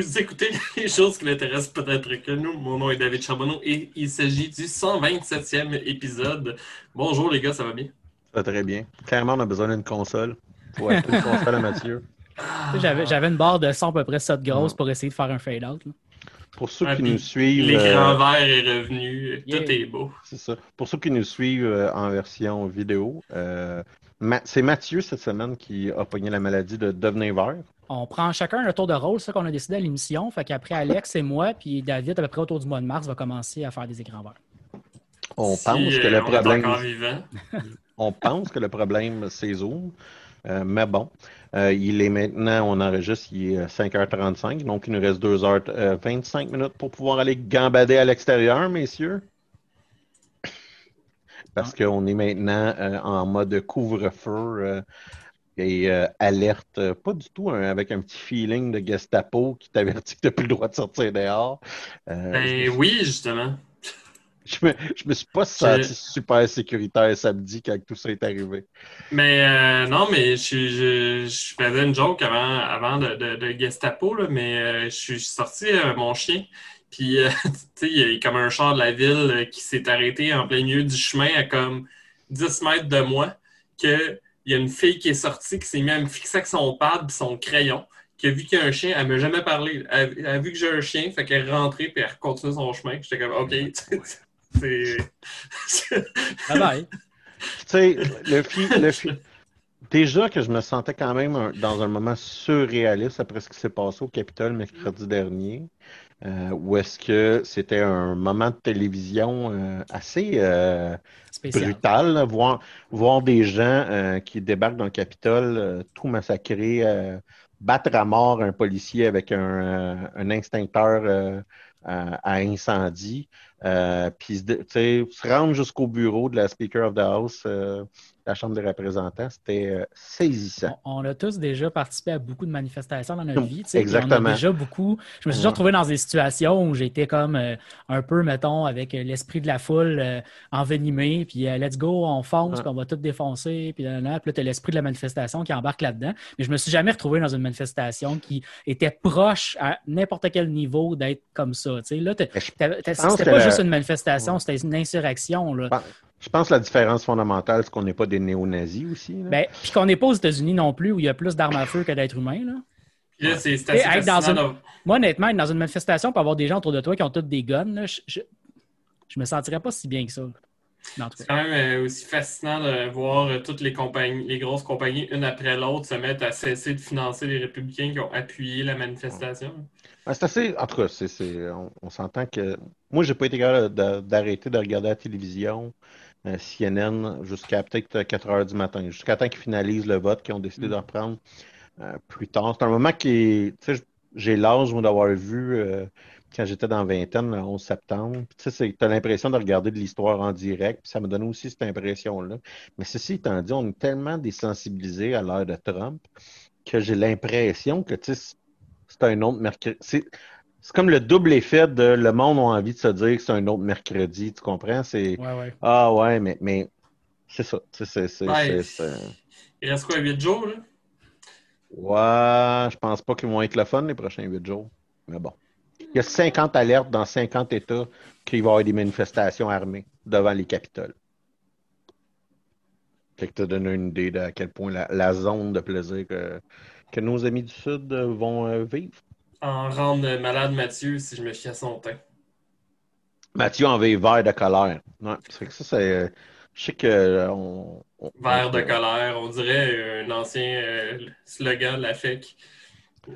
Vous écoutez les choses qui l'intéressent peut-être que nous. Mon nom est David Charbonneau et il s'agit du 127e épisode. Bonjour les gars, ça va bien? Ça va très bien. Clairement, on a besoin d'une console. Pour être une console à Mathieu. J'avais, une barre de son à peu près ça de grosse pour essayer de faire un fade-out. Pour ceux Ouais, qui nous suivent. L'écran euh, vert est revenu, Yeah. tout est beau. c'est ça. Pour ceux qui nous suivent euh, en version vidéo, euh, Ma- c'est Mathieu cette semaine qui a pogné la maladie de devenir vert. On prend chacun un tour de rôle, c'est ça qu'on a décidé à l'émission. Fait qu'après Alex et moi, puis David, à peu près autour du mois de mars, va commencer à faire des écrans verts. On Si, pense que euh, le problème. On pense que le problème, c'est Zoom. Euh, mais bon, Euh, il est maintenant, on enregistre, il est 5h35, donc il nous reste 2h25 minutes pour pouvoir aller gambader à l'extérieur, messieurs. Parce qu'on est maintenant euh, en mode couvre-feu euh, et euh, alerte, euh, pas du tout hein, avec un petit feeling de Gestapo qui t'avertit que tu n'as plus le droit de sortir dehors. Euh, Ben oui, justement. je, me, je me suis pas senti super sécuritaire samedi quand tout ça est arrivé. Mais euh, non, mais je, je, je faisais une joke avant, avant de, de, de Gestapo, là, mais je suis sorti mon chien. Puis, tu sais, il y a comme un char de la ville qui s'est arrêté en plein milieu du chemin à comme 10 mètres de moi, que il y a une fille qui est sortie, qui s'est mise à me fixer avec son pad et son crayon, qui a vu qu'il y a un chien, elle m'a jamais parlé. Elle, elle a vu que j'ai un chien, fait qu'elle est rentrée puis elle continue son chemin. J'étais comme, OK, c'est... Bye bye. Tu sais, le fi- le fi- Déjà que je me sentais quand même un- dans un moment surréaliste après ce qui s'est passé au Capitole mercredi dernier, euh, où est-ce que c'était un moment de télévision euh, assez euh, brutal, là, voir, voir des gens euh, qui débarquent dans le Capitole, euh, tout massacrer, euh, battre à mort un policier avec un, euh, un extincteur euh, à, à incendie, euh, puis se rendre jusqu'au bureau de la Speaker of the House, euh, la Chambre des représentants, c'était euh, saisissant. On, on a tous déjà participé à beaucoup de manifestations dans notre vie. sais, puis Exactement. On a déjà beaucoup. Je me suis déjà retrouvé dans des situations où j'étais comme euh, un peu, mettons, avec euh, l'esprit de la foule euh, envenimé, puis euh, let's go, on fonce, puis on va tout défoncer, puis là, là, puis là, t'as l'esprit de la manifestation qui embarque là-dedans. Mais je me suis jamais retrouvé dans une manifestation qui était proche à n'importe quel niveau d'être comme ça. Là, c'était pas juste une manifestation, c'était une insurrection. Là. Je pense que la différence fondamentale, c'est qu'on n'est pas des néo-nazis aussi. Ben, puis qu'on n'est pas aux États-Unis non plus, où il y a plus d'armes à feu que d'êtres humains. Là. Puis là, c'est assez dans une- Moi, honnêtement, être dans une manifestation pour avoir des gens autour de toi qui ont tous des guns, là, je, je, je me sentirais pas si bien que ça. C'est quand même euh, aussi fascinant de voir euh, toutes les compagnies, les grosses compagnies, une après l'autre, se mettre à cesser de financer les républicains qui ont appuyé la manifestation. Ouais, c'est assez. En tout cas, c'est, c'est- on, on s'entend que. Moi, j'ai pas été capable de- d'arrêter de regarder la télévision, euh, CNN, jusqu'à peut-être 4 heures du matin, jusqu'à temps qu'ils finalisent le vote, qu'ils ont décidé de reprendre euh, plus tard. C'est un moment qui est. Tu sais, j'ai l'âge, d'avoir vu euh, quand j'étais dans la vingtaine, le 11 septembre. Tu sais, tu as l'impression de regarder de l'histoire en direct, puis ça me donne aussi cette impression-là. Mais ceci étant dit, on est tellement désensibilisés à l'ère de Trump que j'ai l'impression que, tu sais, c'est un autre mercredi. C'est, comme le double effet de le monde a envie de se dire que c'est un autre mercredi, tu comprends? C'est Ouais, ouais. Ah ouais, mais, mais c'est ça. C'est, c'est, c'est, Ouais. c'est- c'est- Il reste quoi, 8 jours, là? Ouais, je pense pas qu'ils vont être le fun les prochains huit jours. Mais bon. Il y a 50 alertes dans 50 États qu'il va y avoir des manifestations armées devant les capitales. Fait que tu donné une idée de à quel point la, la zone de plaisir que, que nos amis du Sud vont euh, vivre. En rendre malade Mathieu si je me fie à son teint. Mathieu en vert de colère. Ouais, c'est que ça, c'est. euh, Je sais que. euh, On, on- Vert de colère, on dirait un ancien euh, slogan de la FEC.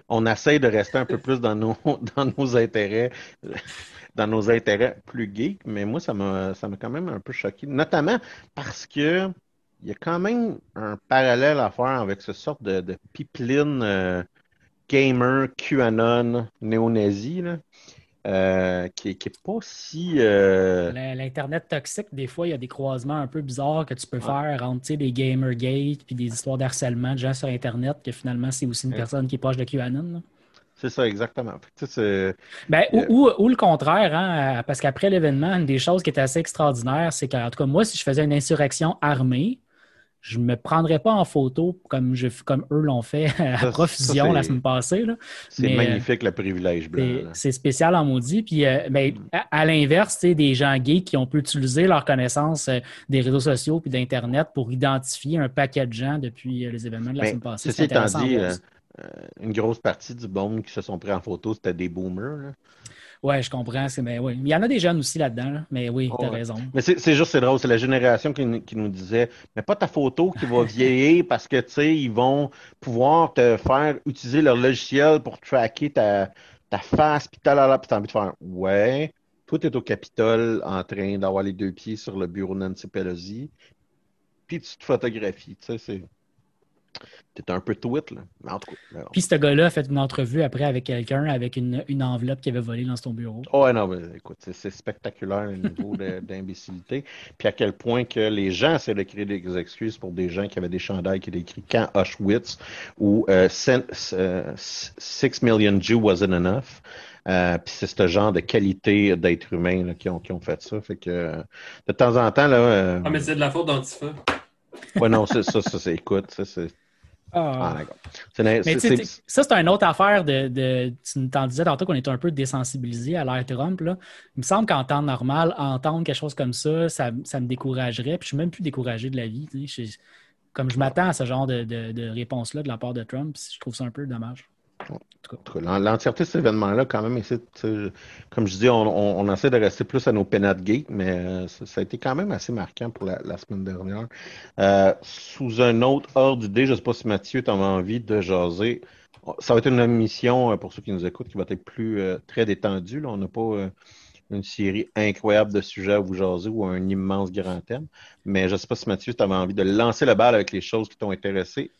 on essaie de rester un peu plus dans nos, dans nos intérêts, dans nos intérêts plus geeks, mais moi, ça m'a, ça m'a quand même un peu choqué, notamment parce que il y a quand même un parallèle à faire avec ce sorte de, de pipeline euh, gamer, QAnon, néo-nazi, là, euh, qui, est- qui est pas si... euh, L'Internet toxique, des fois, il y a des croisements un peu bizarres que tu peux Ouais. faire entre des Gamergate puis des histoires d'harcèlement de gens sur Internet, que finalement, c'est aussi une Ouais. personne qui est proche de QAnon. là. c'est ça, exactement. Ben, ou, Euh, ou- ou le contraire, hein, parce qu'après l'événement, une des choses qui était assez extraordinaire, c'est qu'en tout cas, moi, si je faisais une insurrection armée, je me prendrais pas en photo comme, je, comme eux l'ont fait à Profusion la semaine passée. C'est Mais, magnifique le privilège blanc. C'est- spécial en maudit. Puis, euh, ben, Mm. à, à l'inverse, des gens gays qui ont pu utiliser leur connaissance euh, des réseaux sociaux puis d'Internet pour identifier un paquet de gens depuis euh, les événements de la Mais semaine passée. ceci étant dit, euh, une grosse partie du monde qui se sont pris en photo, c'était des boomers. là. Ouais, je comprends. Mais, oui. Il y en a des jeunes aussi là-dedans. là. Mais oui, Oh, tu as ouais. raison. Mais c'est juste, c'est drôle, c'est la génération qui, nous- qui nous disait, mais pas ta photo qui va vieillir parce que, tu sais, ils vont pouvoir te faire utiliser leur logiciel pour tracker ta, ta face, puis talala, puis t'as envie de faire, ouais, toi, t'es au Capitole en train d'avoir les deux pieds sur le bureau de Nancy Pelosi, puis tu te photographies, tu sais, c'est... T'es un peu tweet, là. Mais en tout cas, mais bon. Puis ce gars-là a fait une entrevue après avec quelqu'un avec une, une enveloppe qu'il avait volée dans son bureau. Oh, ouais, non, mais écoute, c'est- spectaculaire le niveau d'imbécilité. Puis à quel point que les gens essaient de créer des excuses pour des gens qui avaient des chandails qui étaient écrits quand Auschwitz ou euh, euh, Six Million Jews wasn't enough. Euh, puis c'est ce genre de qualité d'être humain là, qui, ont, qui ont fait ça. Fait que de temps en temps, là. euh, Ah, mais c'est de la faute d'Antifa. ouais, non, c'est ça, ça, c'est écoute, ça, c'est. Ah, Ah. d'accord. Mais ça, c'est une autre affaire de. de tu nous t'en disais tantôt qu'on était un peu désensibilisé à l'ère Trump. Là. Il me semble qu'en temps normal, entendre quelque chose comme ça, ça, ça me découragerait. Puis je suis même plus découragé de la vie. Je- comme je m'attends à ce genre de, de- de réponse-là de la part de Trump, je trouve ça un peu dommage. L'entièreté de cet événement-là, quand même, comme je dis, on, on- on essaie de rester plus à nos pénates gays, mais euh, ça, ça a été quand même assez marquant pour la, la semaine dernière. Euh, sous un autre ordre d'idée, je ne sais pas si Mathieu, tu as envie de jaser. Ça va être une émission, euh, pour ceux qui nous écoutent, qui va être plus euh, très détendue. là. On n'a pas euh, une série incroyable de sujets à vous jaser ou un immense grand thème. Mais je ne sais pas si Mathieu, tu avais envie de lancer la balle avec les choses qui t'ont intéressé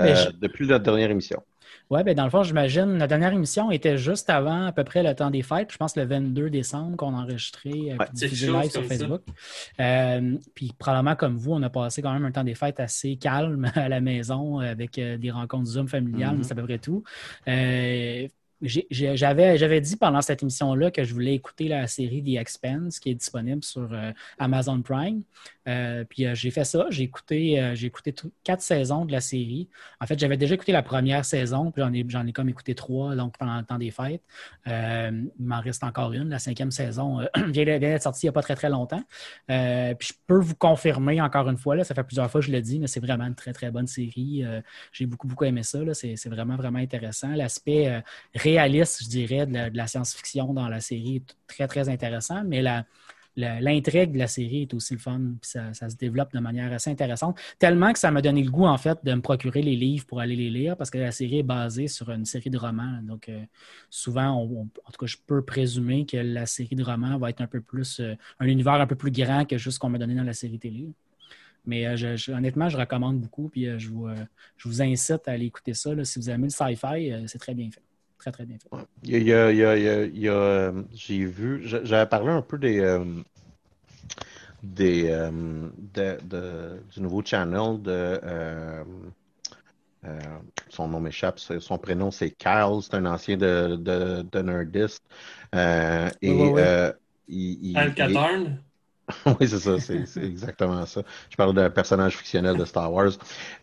Ouais, je- depuis notre dernière émission. Ouais, ben dans le fond, j'imagine, la dernière émission était juste avant à peu près le temps des fêtes. Je pense le 22 décembre qu'on a enregistré euh, Ouais, diffusé live sur. Facebook. Euh, puis probablement comme vous, on a passé quand même un temps des fêtes assez calme à la maison avec euh, des rencontres Zoom familiales, Mhm. mais c'est à peu près tout. J'avais dit pendant cette émission-là que je voulais écouter la série The Expanse qui est disponible sur euh, Amazon Prime. Euh, puis euh, j'ai fait ça. J'ai écouté, écouté quatre saisons de la série. En fait, j'avais déjà écouté la première saison, puis j'en ai, ai comme écouté trois donc pendant le temps des fêtes. Il m'en reste encore une. La cinquième saison vient d'être sortie il n'y a pas très très longtemps. Puis je peux vous confirmer encore une fois, là, ça fait plusieurs fois que je le dis, mais c'est vraiment une très très bonne série. J'ai beaucoup beaucoup aimé ça. C'est vraiment vraiment intéressant. L'aspect réaliste, je dirais, de la, science-fiction dans la série est très très intéressant, mais l'intrigue de la série est aussi le fun, puis ça, se développe de manière assez intéressante. Tellement que ça m'a donné le goût, en fait, de me procurer les livres pour aller les lire, parce que la série est basée sur une série de romans. Donc, euh, souvent, en tout cas, je peux présumer que la série de romans va être un peu plus, euh, un univers un peu plus grand que juste ce qu'on m'a donné dans la série télé. Mais euh, honnêtement, je recommande beaucoup, puis je, vous, incite à aller écouter ça. Si vous aimez le sci-fi, c'est très bien fait. Très, très bien fait. Il y a, il y a- il y a- il y a, euh, j'ai vu, j'avais parlé un peu des, euh, des euh, de- de- du nouveau channel de euh, euh, son nom m'échappe, son prénom c'est Kyle, c'est un ancien de, de, de Nerdist. Euh, et Oui, oui, oui. euh, il, il- Al il- Catarn. oui, c'est ça, c'est exactement ça. Je parle d'un personnage fictionnel de Star Wars.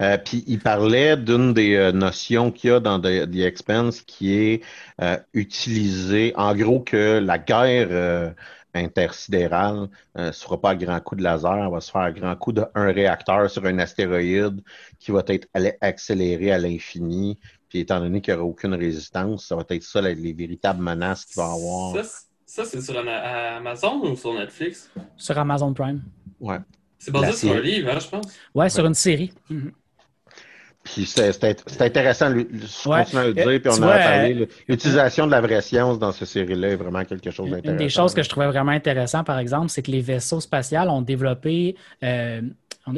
Euh, puis il parlait d'une des euh, notions qu'il y a dans The, Expanse qui est euh, utilisée, en gros, que la guerre euh, intersidérale ne euh, sera pas à grand coup de laser, elle va se faire à grand coup d'un réacteur sur un astéroïde qui va être accéléré à l'infini. Puis étant donné qu'il n'y aura aucune résistance, ça va être ça les, les véritables menaces qu'il va avoir. Ça, c'est sur Amazon ou sur Netflix? Sur Amazon Prime. Ouais. C'est basé sur un livre, hein, je pense. Ouais, sur une série. Mhm. Puis c'est intéressant, je Ouais. continue à le Euh, dire, puis on tu en vois, a parlé. euh, L'utilisation de la vraie science dans cette série-là est vraiment quelque chose Une d'intéressant. des choses que je trouvais vraiment intéressant, par exemple, c'est que les vaisseaux spatials ont développé, euh,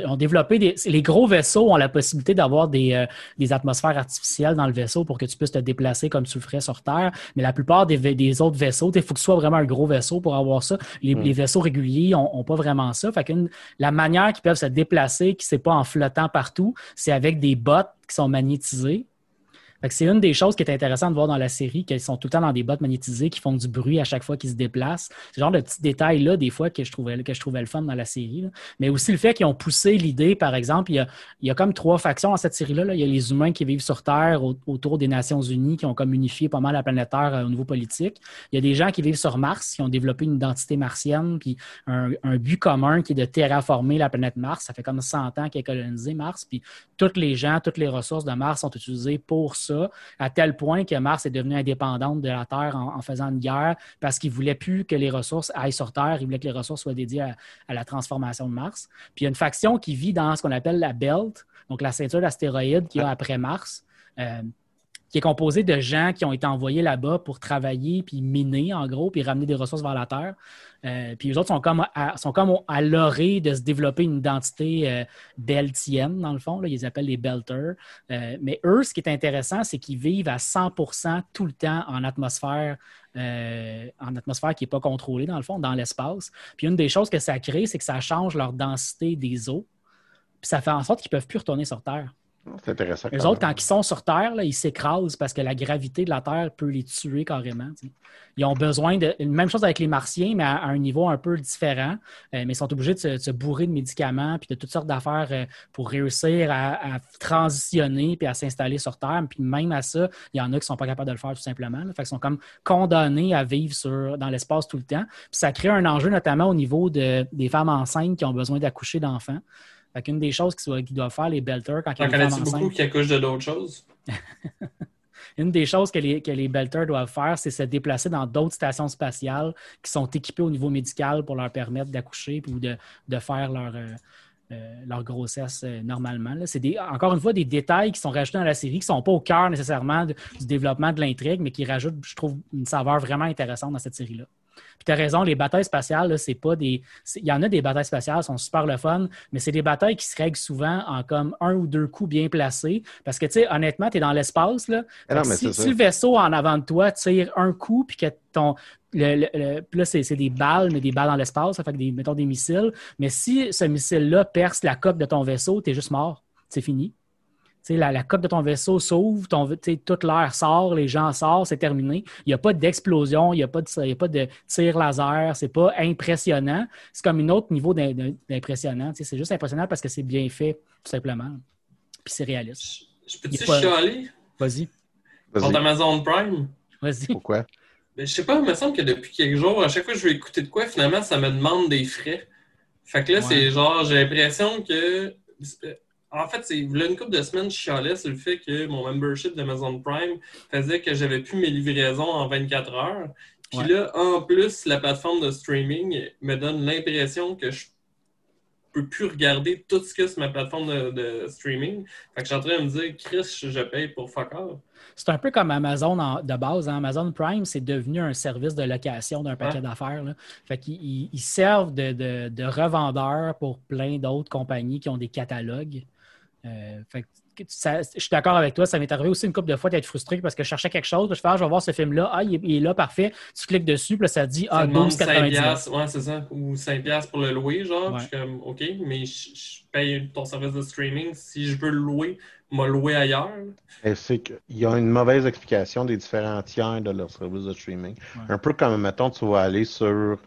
ont, développé des, les gros vaisseaux ont la possibilité d'avoir des, euh, des atmosphères artificielles dans le vaisseau pour que tu puisses te déplacer comme tu le ferais sur Terre. Mais la plupart des, des autres vaisseaux, il faut que ce soit vraiment un gros vaisseau pour avoir ça. Les, Mm. les vaisseaux réguliers ont, pas vraiment ça. Fait qu'une- la manière qu'ils peuvent se déplacer, qui c'est pas en flottant partout, c'est avec des bottes qui sont magnétisées. C'est une des choses qui est intéressante de voir dans la série, qu'ils sont tout le temps dans des bottes magnétisées, qui font du bruit à chaque fois qu'ils se déplacent. Ce genre de petits détails-là, des fois, que je, trouvais, que je trouvais le fun dans la série. Mais aussi le fait qu'ils ont poussé l'idée, par exemple, il y, a, il y a comme trois factions dans cette série-là. Il y a les humains qui vivent sur Terre autour des Nations Unies, qui ont comme unifié pas mal la planète Terre euh, au niveau politique. Il y a des gens qui vivent sur Mars, qui ont développé une identité martienne, puis un, but commun qui est de terraformer la planète Mars. Ça fait comme 100 ans qu'elle est colonisée, Mars, puis toutes les gens, toutes les ressources de Mars sont utilisées pour ça à tel point que Mars est devenue indépendante de la Terre en, faisant une guerre parce qu'il ne voulait plus que les ressources aillent sur Terre, il voulait que les ressources soient dédiées à, la transformation de Mars. Puis il y a une faction qui vit dans ce qu'on appelle la Belt, donc la ceinture d'astéroïdes qui y a après Mars. Euh, qui est composé de gens qui ont été envoyés là-bas pour travailler, puis miner, en gros, puis ramener des ressources vers la Terre. Euh, puis les autres sont comme, à, sont comme à l'orée de se développer une identité euh, beltienne, dans le fond. Là, ils appellent les belters. Euh, mais eux, ce qui est intéressant, c'est qu'ils vivent à 100% tout le temps en atmosphère, en atmosphère qui n'est pas contrôlée, dans le fond, dans l'espace. Puis une des choses que ça crée, c'est que ça change leur densité des eaux. Puis ça fait en sorte qu'ils ne peuvent plus retourner sur Terre. C'est intéressant. Les autres, quand ils sont sur Terre, ils s'écrasent parce que la gravité de la Terre peut les tuer carrément. Ils ont besoin de. Même chose avec les Martiens, mais à, un niveau un peu différent. Euh, mais ils sont obligés de se, bourrer de médicaments puis de toutes sortes d'affaires euh, pour réussir à, transitionner puis à s'installer sur Terre. Puis même à ça, il y en a qui ne sont pas capables de le faire tout simplement. Fait ils sont comme condamnés à vivre sur, dans l'espace tout le temps. Puis ça crée un enjeu notamment au niveau de, des femmes enceintes qui ont besoin d'accoucher d'enfants. Fait qu'une des choses qu'ils doivent faire, les belters, quand ils ont une beaucoup qui accouchent de d'autres choses? une des choses que les, que les belters doivent faire, c'est se déplacer dans d'autres stations spatiales qui sont équipées au niveau médical pour leur permettre d'accoucher ou de, faire leur, euh, euh, leur grossesse euh, normalement. C'est encore une fois des détails qui sont rajoutés dans la série, qui ne sont pas au cœur nécessairement du développement de l'intrigue, mais qui rajoutent, je trouve, une saveur vraiment intéressante dans cette série-là. Puis tu as raison, les batailles spatiales, c'est pas des. Il y en a des batailles spatiales, sont super le fun, mais c'est des batailles qui se règlent souvent en comme un ou deux coups bien placés. Parce que, tu sais, honnêtement, tu es dans l'espace, là. Ah si, le vaisseau en avant de toi tire un coup, puis que ton. Le, là, c'est des balles, mais des balles dans l'espace, ça fait que des, mettons des missiles. Mais si ce missile-là perce la coque de ton vaisseau, tu es juste mort. C'est fini la, la coque de ton vaisseau s'ouvre, toute l'air sort, les gens sortent, c'est terminé. Il n'y a pas d'explosion, il n'y a, pas de, a pas de tir laser, c'est pas impressionnant. C'est comme un autre niveau d'impressionnant. C'est juste impressionnant parce que c'est bien fait, tout simplement. Puis c'est réaliste. Je, peux-tu pas... chialer? Vas-y. Vas Amazon Prime? Vas-y. Pourquoi? Ben, je sais pas, il me semble que depuis quelques jours, à chaque fois que je veux écouter de quoi, finalement, ça me demande des frais. Fait que là, c'est genre, j'ai l'impression que en fait, c'est une couple de semaines, je chialais sur le fait que mon membership d'Amazon Prime faisait que j'avais plus mes livraisons en 24 heures. Puis là, en plus, la plateforme de streaming me donne l'impression que je peux plus regarder tout ce que c'est ma plateforme de, streaming. Fait que je suis en train de me dire, Chris, je paye pour fuck C'est un peu comme Amazon de base. Hein. Amazon Prime, c'est devenu un service de location d'un paquet d'affaires. Fait qu'ils servent de, de, de revendeurs pour plein d'autres compagnies qui ont des catalogues. Euh, je suis d'accord avec toi. Ça m'est arrivé aussi une couple de fois d'être frustré parce que je cherchais quelque chose. Je fais, ah, je vais voir ce film-là. Ah, il est, là, parfait. Tu cliques dessus, puis là, ça dit, ah, 12,99. Ouais, c'est ça. Ou 5$ pour le louer, genre. Je suis comme, OK, mais je, paye ton service de streaming. Si je veux le louer, me louer ailleurs. C'est qu'il y a une mauvaise explication des différents tiers de leur service de streaming. Un peu comme, mettons, tu vas aller sur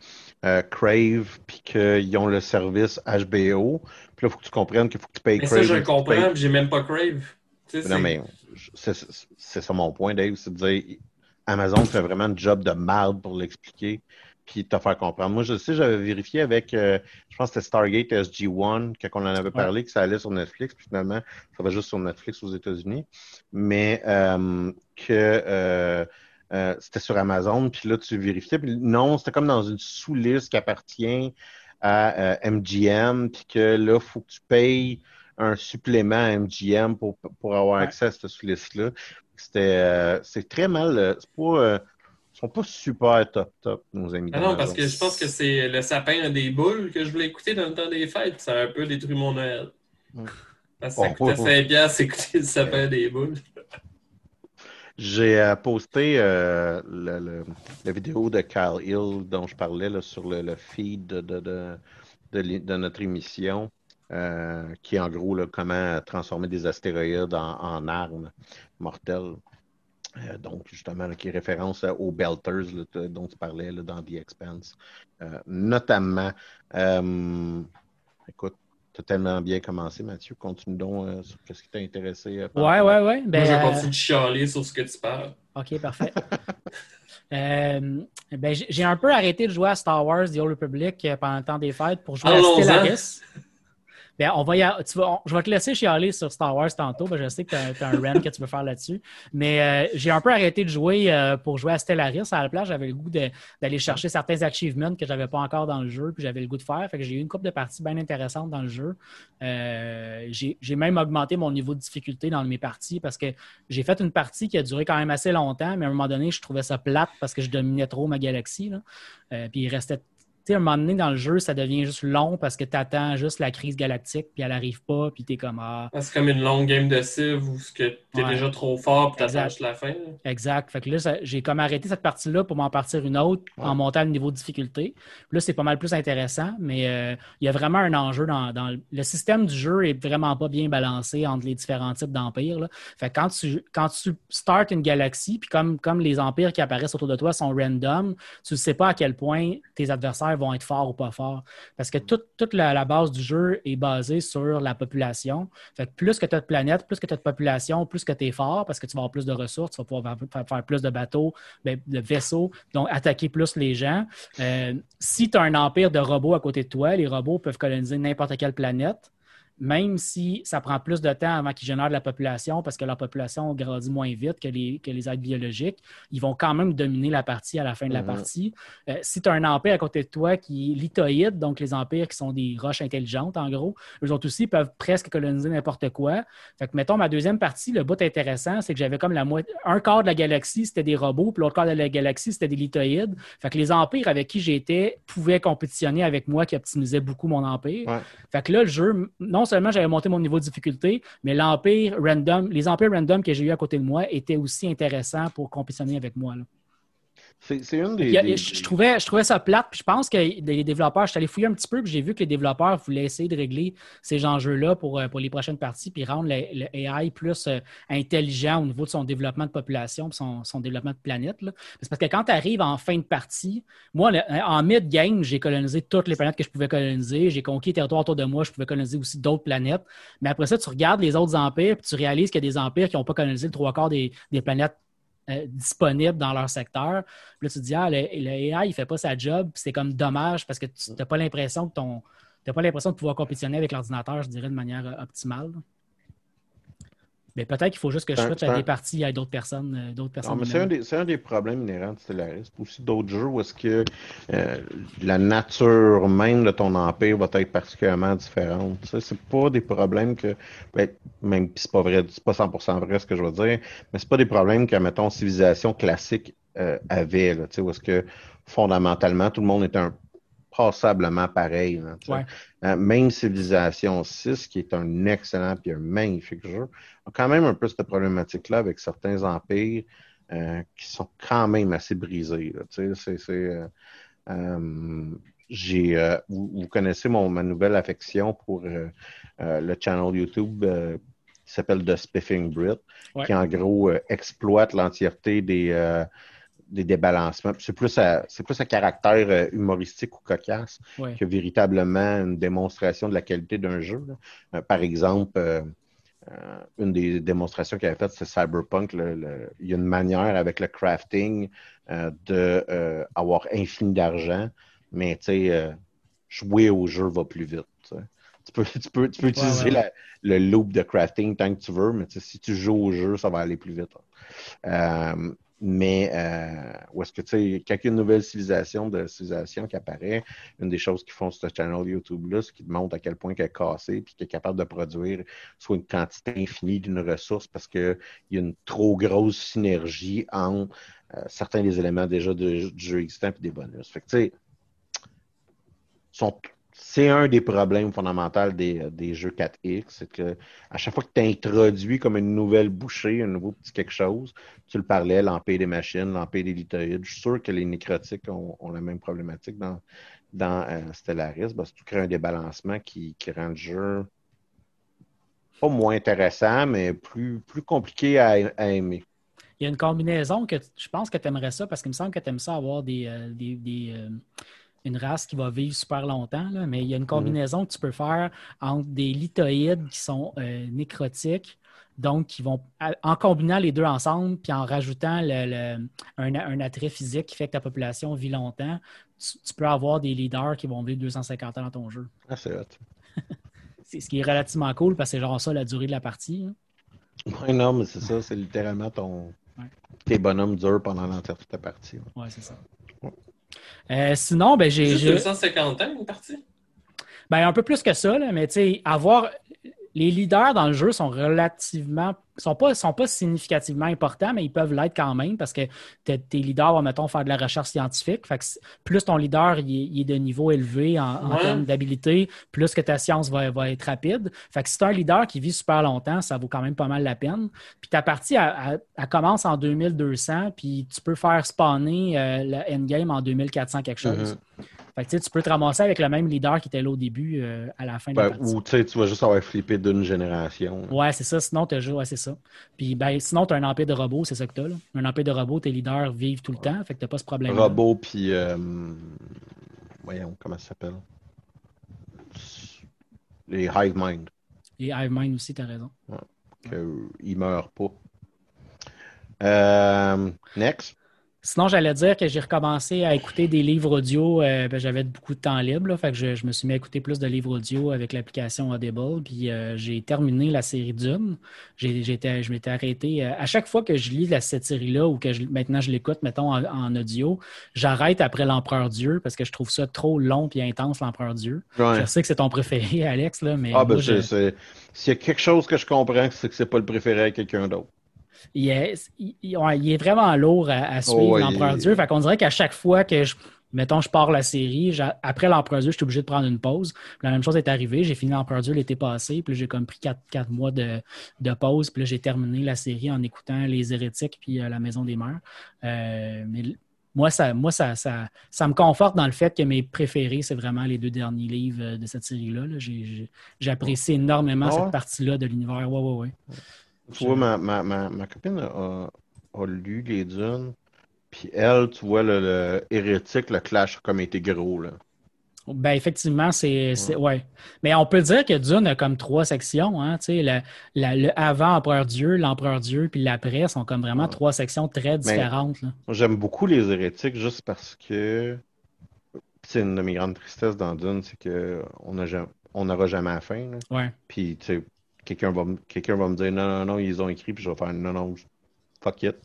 euh, Crave, puis qu'ils ont le service HBO. Puis là, il faut que tu comprennes qu'il faut que tu payes mais Crave. Ça, je le comprends, j'ai même pas Crave. non, mais c'est ça mon point, Dave, c'est de dire Amazon fait vraiment un job de merde pour l'expliquer puis te faire comprendre. Moi, je sais, j'avais vérifié avec, euh, je pense que c'était Stargate SG-1, quand on en avait parlé, que ça allait sur Netflix, puis finalement, ça va juste sur Netflix aux États-Unis, mais euh, que euh, c'était sur Amazon, puis là, tu vérifiais. Puis non, c'était comme dans une sous-liste qui appartient à MGM, euh, puis que là, il faut que tu payes un supplément à MGM pour, pour avoir accès à cette sous-liste-là. C'était euh, c'est très mal. c'est pas. ils sont pas super top top, nos amis. Ah non, parce que je pense que c'est le sapin des boules que je voulais écouter dans le temps des fêtes. Ça a un peu détruit mon Noël. Parce que ça coûtait 5 piastres écouter le sapin des boules. J'ai euh, posté euh, le, la vidéo de Kyle Hill dont je parlais là, sur le, feed de, de, de, notre émission. qui est en gros comment transformer des astéroïdes en, armes mortelles. donc, justement, qui est référence aux Belters dont tu parlais dans The Expanse. notamment, écoute, tu as tellement bien commencé, Mathieu. Continue donc sur ce qui t'a intéressé. ouais, ouais, ouais. Ben, Moi, je continue de chialer sur ce que tu parles. OK, parfait. Euh, ben, j'ai un peu arrêté de jouer à Star Wars The Old Republic euh, pendant le temps des fêtes pour jouer à Stellaris. Ben, on va tu vas, je vais te laisser chialer sur Star Wars tantôt. Ben, je sais que tu as, un run que tu veux faire là-dessus. Mais euh, j'ai un peu arrêté de jouer euh, pour jouer à Stellaris. À la place, j'avais le goût d'aller chercher certains achievements que je n'avais pas encore dans le jeu, puis j'avais le goût de faire. Fait que j'ai eu une couple de parties bien intéressantes dans le jeu. Euh, j'ai même augmenté mon niveau de difficulté dans mes parties parce que j'ai fait une partie qui a duré quand même assez longtemps, mais à un moment donné, je trouvais ça plate parce que je dominais trop ma galaxie. puis il restait sais, à un moment donné, dans le jeu, ça devient juste long parce que tu attends juste la crise galactique, puis elle n'arrive pas, puis tu es comme ah. ah. C'est comme une longue game de Civ où tu es déjà trop fort, puis tu attends la fin. Exact. Fait que là, j'ai comme arrêté cette partie-là pour m'en partir une autre en montant le niveau de difficulté. là, c'est pas mal plus intéressant, mais euh, il y a vraiment un enjeu dans, Le système du jeu est vraiment pas bien balancé entre les différents types d'empires. Fait que quand tu, quand tu starts une galaxie, puis comme, comme les empires qui apparaissent autour de toi sont random, tu ne sais pas à quel point tes adversaires vont être forts ou pas forts. Parce que toute, la, base du jeu est basée sur la population. Fait plus que tu as de planètes, plus que tu as de population, plus que tu es fort parce que tu vas avoir plus de ressources, tu vas pouvoir faire, plus de bateaux, ben, de vaisseaux, donc attaquer plus les gens. Euh, si tu as un empire de robots à côté de toi, les robots peuvent coloniser n'importe quelle planète même si ça prend plus de temps avant qu'ils génèrent de la population, parce que leur population grandit moins vite que les, que les êtres biologiques, ils vont quand même dominer la partie à la fin de la mhm. partie. Euh, si tu as un empire à côté de toi qui est lithoïde, donc les empires qui sont des roches intelligentes, en gros, eux autres aussi peuvent presque coloniser n'importe quoi. Fait que, mettons, ma deuxième partie, le bout intéressant, c'est que j'avais comme la moitié, un quart de la galaxie, c'était des robots, puis l'autre quart de la galaxie, c'était des lithoïdes. Fait que les empires avec qui j'étais pouvaient compétitionner avec moi qui optimisait beaucoup mon empire. Fait que là, le jeu, non non seulement j'avais monté mon niveau de difficulté, mais l'empire random, les empires random que j'ai eu à côté de moi étaient aussi intéressants pour compétitionner avec moi. C'est une des, Je, trouvais, je trouvais ça plate. Puis je pense que les développeurs, je suis allé fouiller un petit peu, puis j'ai vu que les développeurs voulaient essayer de régler ces enjeux-là pour, euh, pour les prochaines parties, puis rendre le, AI plus euh, intelligent au niveau de son développement de population, puis son, son développement de planète. C'est parce que quand tu arrives en fin de partie, moi, en mid-game, j'ai colonisé toutes les planètes que je pouvais coloniser. J'ai conquis les territoires autour de moi, je pouvais coloniser aussi d'autres planètes. Mais après ça, tu regardes les autres empires, puis tu réalises qu'il y a des empires qui n'ont pas colonisé le trois quarts des, des planètes euh, disponibles dans leur secteur. Puis là, tu te dis, ah, le, AI, il ne fait pas sa job. C'est comme dommage parce que tu n'as pas l'impression que ton. pas l'impression de pouvoir compétitionner avec l'ordinateur, je dirais, de manière euh, optimale. Mais peut-être qu'il faut juste que je switch à des parties à d'autres personnes. Euh, d'autres personnes c'est, un des, problèmes inhérents de Stellaris. Aussi d'autres jeux où est-ce que euh, la nature même de ton empire va être particulièrement différente. Ça, c'est pas des problèmes que. Ben, même c'est pas vrai, c'est pas 100% vrai ce que je veux dire, mais c'est pas des problèmes que, mettons, civilisation classique euh, avait. Là, où est-ce que fondamentalement tout le monde était un passablement pareil. Euh, même Civilisation 6, qui est un excellent et un magnifique jeu, a quand même un peu cette problématique-là avec certains empires euh, qui sont quand même assez brisés. Euh, j'ai, vous, connaissez mon, ma nouvelle affection pour le channel YouTube qui s'appelle The Spiffing Brit, qui en gros exploite l'entièreté des des débalancements. C'est plus à, c'est plus à caractère euh, humoristique ou cocasse que véritablement une démonstration de la qualité d'un jeu. Euh, par exemple, euh, une des démonstrations qu'il avait faites, c'est Cyberpunk. il y a une manière avec le crafting de avoir infini d'argent, mais jouer au jeu va plus vite. Tu peux, tu peux, tu peux utiliser le loop de crafting tant que tu veux, mais si tu joues au jeu, ça va aller plus vite. Mais euh, où est-ce que, tu sais, quand il y a une nouvelle civilisation de civilisation qui apparaît, une des choses qu'ils font sur ce channel YouTube-là, c'est qu'ils montrent à quel point qu'elle est cassée puis qu'elle est capable de produire soit une quantité infinie d'une ressource parce qu'il y a une trop grosse synergie entre euh, certains des éléments déjà du jeu existant et des bonus. Fait que, tu sais, sont c'est un des problèmes fondamentaux des, euh, jeux 4X, c'est que à chaque fois que tu introduis comme une nouvelle bouchée, un nouveau petit quelque chose, tu le parlais, l'empire des machines, l'empire des lithoïdes, je suis sûr que les nécrotiques ont, la même problématique dans, dans euh, Stellaris, ben, tu crées un débalancement qui, rend le jeu pas moins intéressant, mais plus, plus compliqué à, aimer. Il y a une combinaison que je pense que tu aimerais ça parce qu'il me semble que tu aimes ça avoir des, euh, euh, une race qui va vivre super longtemps, mais il y a une combinaison que tu peux faire entre des lithoïdes qui sont nécrotiques donc, qui vont, en combinant les deux ensemble, puis en rajoutant un, attrait physique qui fait que ta population vit longtemps, tu, peux avoir des leaders qui vont vivre 250 ans dans ton jeu. Ah, c'est hot. c'est ce qui est relativement cool parce que c'est genre ça la durée de la partie. Hein. Oui, non, mais c'est ça, c'est littéralement ton. Tes bonhommes durent pendant l'entièreté de ta partie. Oui, c'est ça. Euh, sinon, ben, j'ai. Juste 250 ans une partie? Ben, un peu plus que ça, là, mais tu sais, avoir les leaders dans le jeu sont relativement sont pas, sont pas significativement importants, mais ils peuvent l'être quand même parce que tes leaders vont, mettons, faire de la recherche scientifique. Fait que plus ton leader il est, de niveau élevé en, termes d'habilité, plus que ta science va, va, être rapide. Fait que si tu un leader qui vit super longtemps, ça vaut quand même pas mal la peine. Puis ta partie, elle, commence en 2200, puis tu peux faire spawner euh, le endgame en 2400 quelque chose. Mm-hmm. Fait que, tu peux te ramasser avec le même leader qui était là au début euh, à la fin de la ben, partie. Ou tu vas juste avoir flippé d'une génération. Ouais, c'est ça. Sinon, tu ouais, c'est ça. Puis ben, sinon, tu as un empire de robots, c'est ça que tu as. Là. Un empire de robots, tes leaders vivent tout le temps. Fait que tu pas ce problème. Robots, puis. Euh, voyons, comment ça s'appelle? Les Hive Mind. Les Hive Mind aussi, tu as raison. Ouais. Ils meurent pas. Euh, next. Sinon, j'allais dire que j'ai recommencé à écouter des livres audio. Euh, ben, j'avais beaucoup de temps libre, fait que je, me suis mis à écouter plus de livres audio avec l'application Audible. Puis euh, j'ai terminé la série Dune. J'ai, je m'étais arrêté. Euh, à chaque fois que je lis cette série-là ou que maintenant je l'écoute, mettons, en, audio, j'arrête après l'Empereur Dieu parce que je trouve ça trop long et intense, l'Empereur Dieu. Je sais que c'est ton préféré, Alex, là, mais. Ah, ben, S'il y a quelque chose que je comprends, c'est que c'est pas le préféré à quelqu'un d'autre il est, il, est vraiment lourd à, suivre, l'Empereur Dieu. Fait qu'on dirait qu'à chaque fois que je, mettons, je pars la série, après l'Empereur Dieu, je suis obligé de prendre une pause. la même chose est arrivée. J'ai fini l'Empereur Dieu l'été passé, puis j'ai comme pris quatre, mois de, pause, puis là, j'ai terminé la série en écoutant Les Hérétiques puis euh, La Maison des Mères. Euh, mais moi, ça, moi ça, ça, ça, me conforte dans le fait que mes préférés, c'est vraiment les deux derniers livres euh, de cette série-là. J'apprécie énormément ah cette partie-là de l'univers. Ouais, ouais, ouais. Tu vois, ma, ma, ma, ma copine a, a, lu les dunes, puis elle, tu vois, le, hérétique, le clash a comme été gros, là. Ben, effectivement, c'est. Ouais. Mais on peut dire que Dune a comme trois sections. Hein, le, le avant Empereur Dieu, l'Empereur Dieu, puis l'après sont comme vraiment trois sections très différentes. J'aime beaucoup les hérétiques juste parce que. C'est une de mes grandes tristesses dans Dune, c'est qu'on n'aura jamais à fin. Ouais. Puis, tu sais, quelqu'un va, quelqu'un va me dire non, non, non, ils ont écrit, puis je vais faire non, non, fuck it.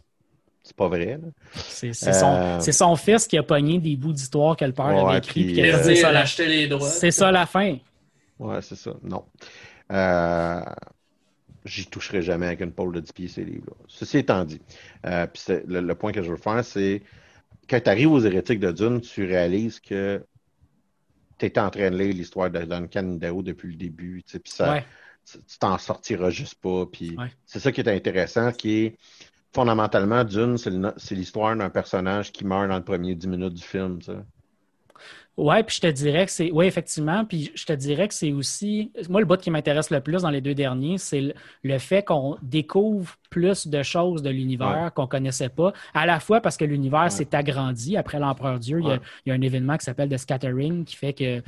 C'est pas vrai. C'est son, euh, son, fils qui a pogné des bouts d'histoire que le père avait écrit. Puis, puis euh, ça, acheté les droits. C'est ça la fin. Ouais, c'est ça. Non. Euh, J'y toucherai jamais avec une pôle de 10 pieds ces livres-là. Ceci étant dit, euh, puis le, le, point que je veux faire, c'est quand tu arrives aux hérétiques de Dune, tu réalises que tu étais en train de lire l'histoire de Duncan Idaho depuis le début. Puis ça, ouais tu t'en sortiras juste pas. Puis c'est ça qui est intéressant, qui est fondamentalement, Dune, c'est l'histoire d'un personnage qui meurt dans le premier dix minutes du film. Tu Oui, puis je te dirais que c'est. Oui, effectivement. Puis je te dirais que c'est aussi. Moi, le bout qui m'intéresse le plus dans les deux derniers, c'est le, fait qu'on découvre plus de choses de l'univers qu'on ne connaissait pas. À la fois parce que l'univers s'est agrandi après l'Empereur Dieu. Il y, a, il y, a, un événement qui s'appelle The Scattering qui fait que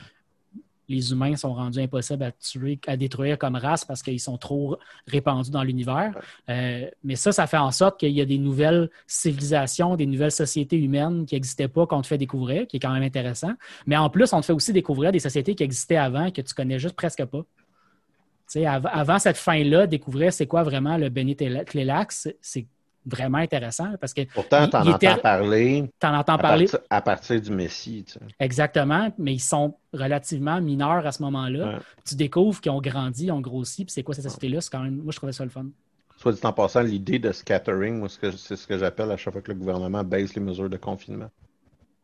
les humains sont rendus impossibles à tuer, à détruire comme race parce qu'ils sont trop répandus dans l'univers. Euh, mais ça, ça fait en sorte qu'il y a des nouvelles civilisations, des nouvelles sociétés humaines qui n'existaient pas qu'on te fait découvrir, qui est quand même intéressant. Mais en plus, on te fait aussi découvrir des sociétés qui existaient avant que tu connais juste presque pas. avant cette fin-là, découvrir c'est quoi vraiment le Benny Tlélax, c'est vraiment intéressant parce que. Pourtant, tu en entends parler. T'en entends parler. à partir du Messie. Tu sais. Exactement, mais ils sont relativement mineurs à ce moment-là. Tu découvres qu'ils ont grandi, ils ont grossi, puis c'est quoi cette société-là? C'est quand même. Moi, je trouvais ça le fun. Soit dit en passant, l'idée de scattering, c'est ce que j'appelle à chaque fois que le gouvernement baisse les mesures de confinement.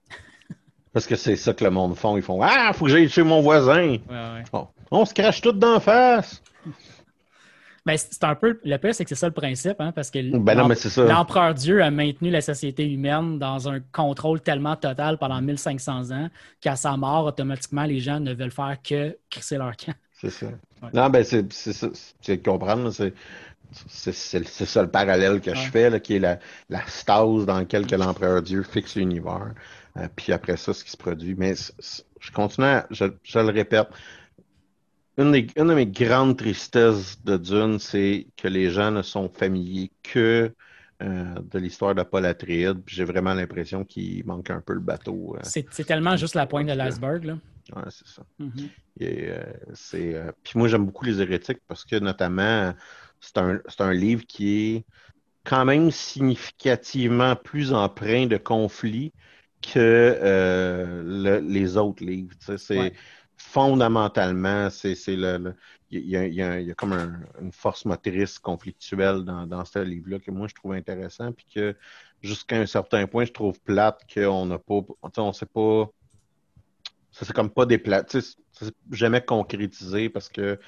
Parce que c'est ça que le monde font. Ils font Ah, faut que j'aille chez mon voisin. Ouais, on se crache tout d'en face. Ben, c'est un peu. Le pire, c'est que c'est ça le principe, hein, parce que Ben c'est l'empereur Dieu a maintenu la société humaine dans un contrôle tellement total pendant 1500 ans qu'à sa mort, automatiquement, les gens ne veulent faire que crisser leur camp. C'est ça. Ouais. Non, ben c'est c'est ça. De comprendre, c'est c'est c'est- c'est ça le parallèle que je fais, là, qui est la, la stase dans laquelle que l'empereur Dieu fixe l'univers. Euh, puis après ça, ce qui se produit. Mais c'est- c'est- je continue, à- je, je le répète. Une, des- une de mes grandes tristesses de Dune, c'est que les gens ne sont familiers que euh, de l'histoire d'Apollo Atreides. Puis j'ai vraiment l'impression qu'il manque un peu le bateau. euh. C'est tellement juste la pointe de l'iceberg. là. Ouais, c'est ça. Mhm. Et, euh, c'est, Puis moi, j'aime beaucoup les hérétiques parce que notamment, c'est un, livre qui est quand même significativement plus empreint de conflits que le- les autres livres. C'est Ouais. Fondamentalement, c'est, le, le- il y a, il y a- il y a comme un- une force motrice conflictuelle dans, dans ce livre-là que moi je trouve intéressant, puis que jusqu'à un certain point, je trouve plate qu'on n'a pas, on sait pas, ça c'est comme pas des plates, ça s'est jamais concrétisé parce que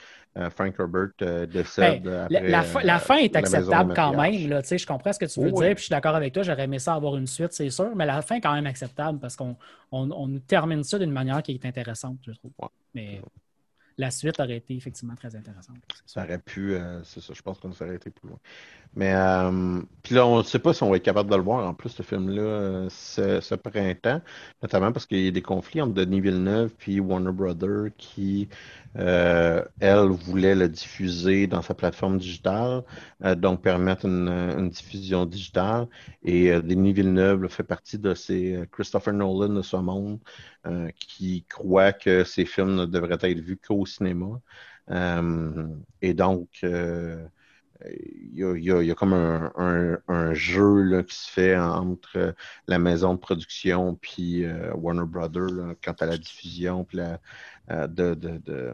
Frank Herbert euh, décède Ben, après. La, la fin, la euh, fin est acceptable quand même. Là, tu sais, je comprends ce que tu veux Oui, dire, puis je suis d'accord avec toi. J'aurais aimé ça avoir une suite, c'est sûr, mais la fin est quand même acceptable parce qu'on on, termine ça d'une manière qui est intéressante, je trouve. Ouais. Mais la suite aurait été effectivement très intéressante. Ça aurait pu, euh, c'est ça, je pense qu'on s'aurait été plus loin. Mais euh, puis là, on ne sait pas si on va être capable de le voir en plus, ce film-là, euh, ce, printemps, notamment parce qu'il y a des conflits entre Denis Villeneuve puis Warner Brothers qui, elle, voulait le diffuser dans sa plateforme digitale, donc permettre une, diffusion digitale. Et Denis Villeneuve fait partie de ces Christopher Nolan de ce monde qui croit que ces films ne devraient être vus qu'au cinéma. Euh, et donc, euh, il y a, il y a- il y a comme un, un- un jeu là, qui se fait entre la maison de production puis euh, Warner Brothers là, quant à la diffusion puis la, euh, de, de, de,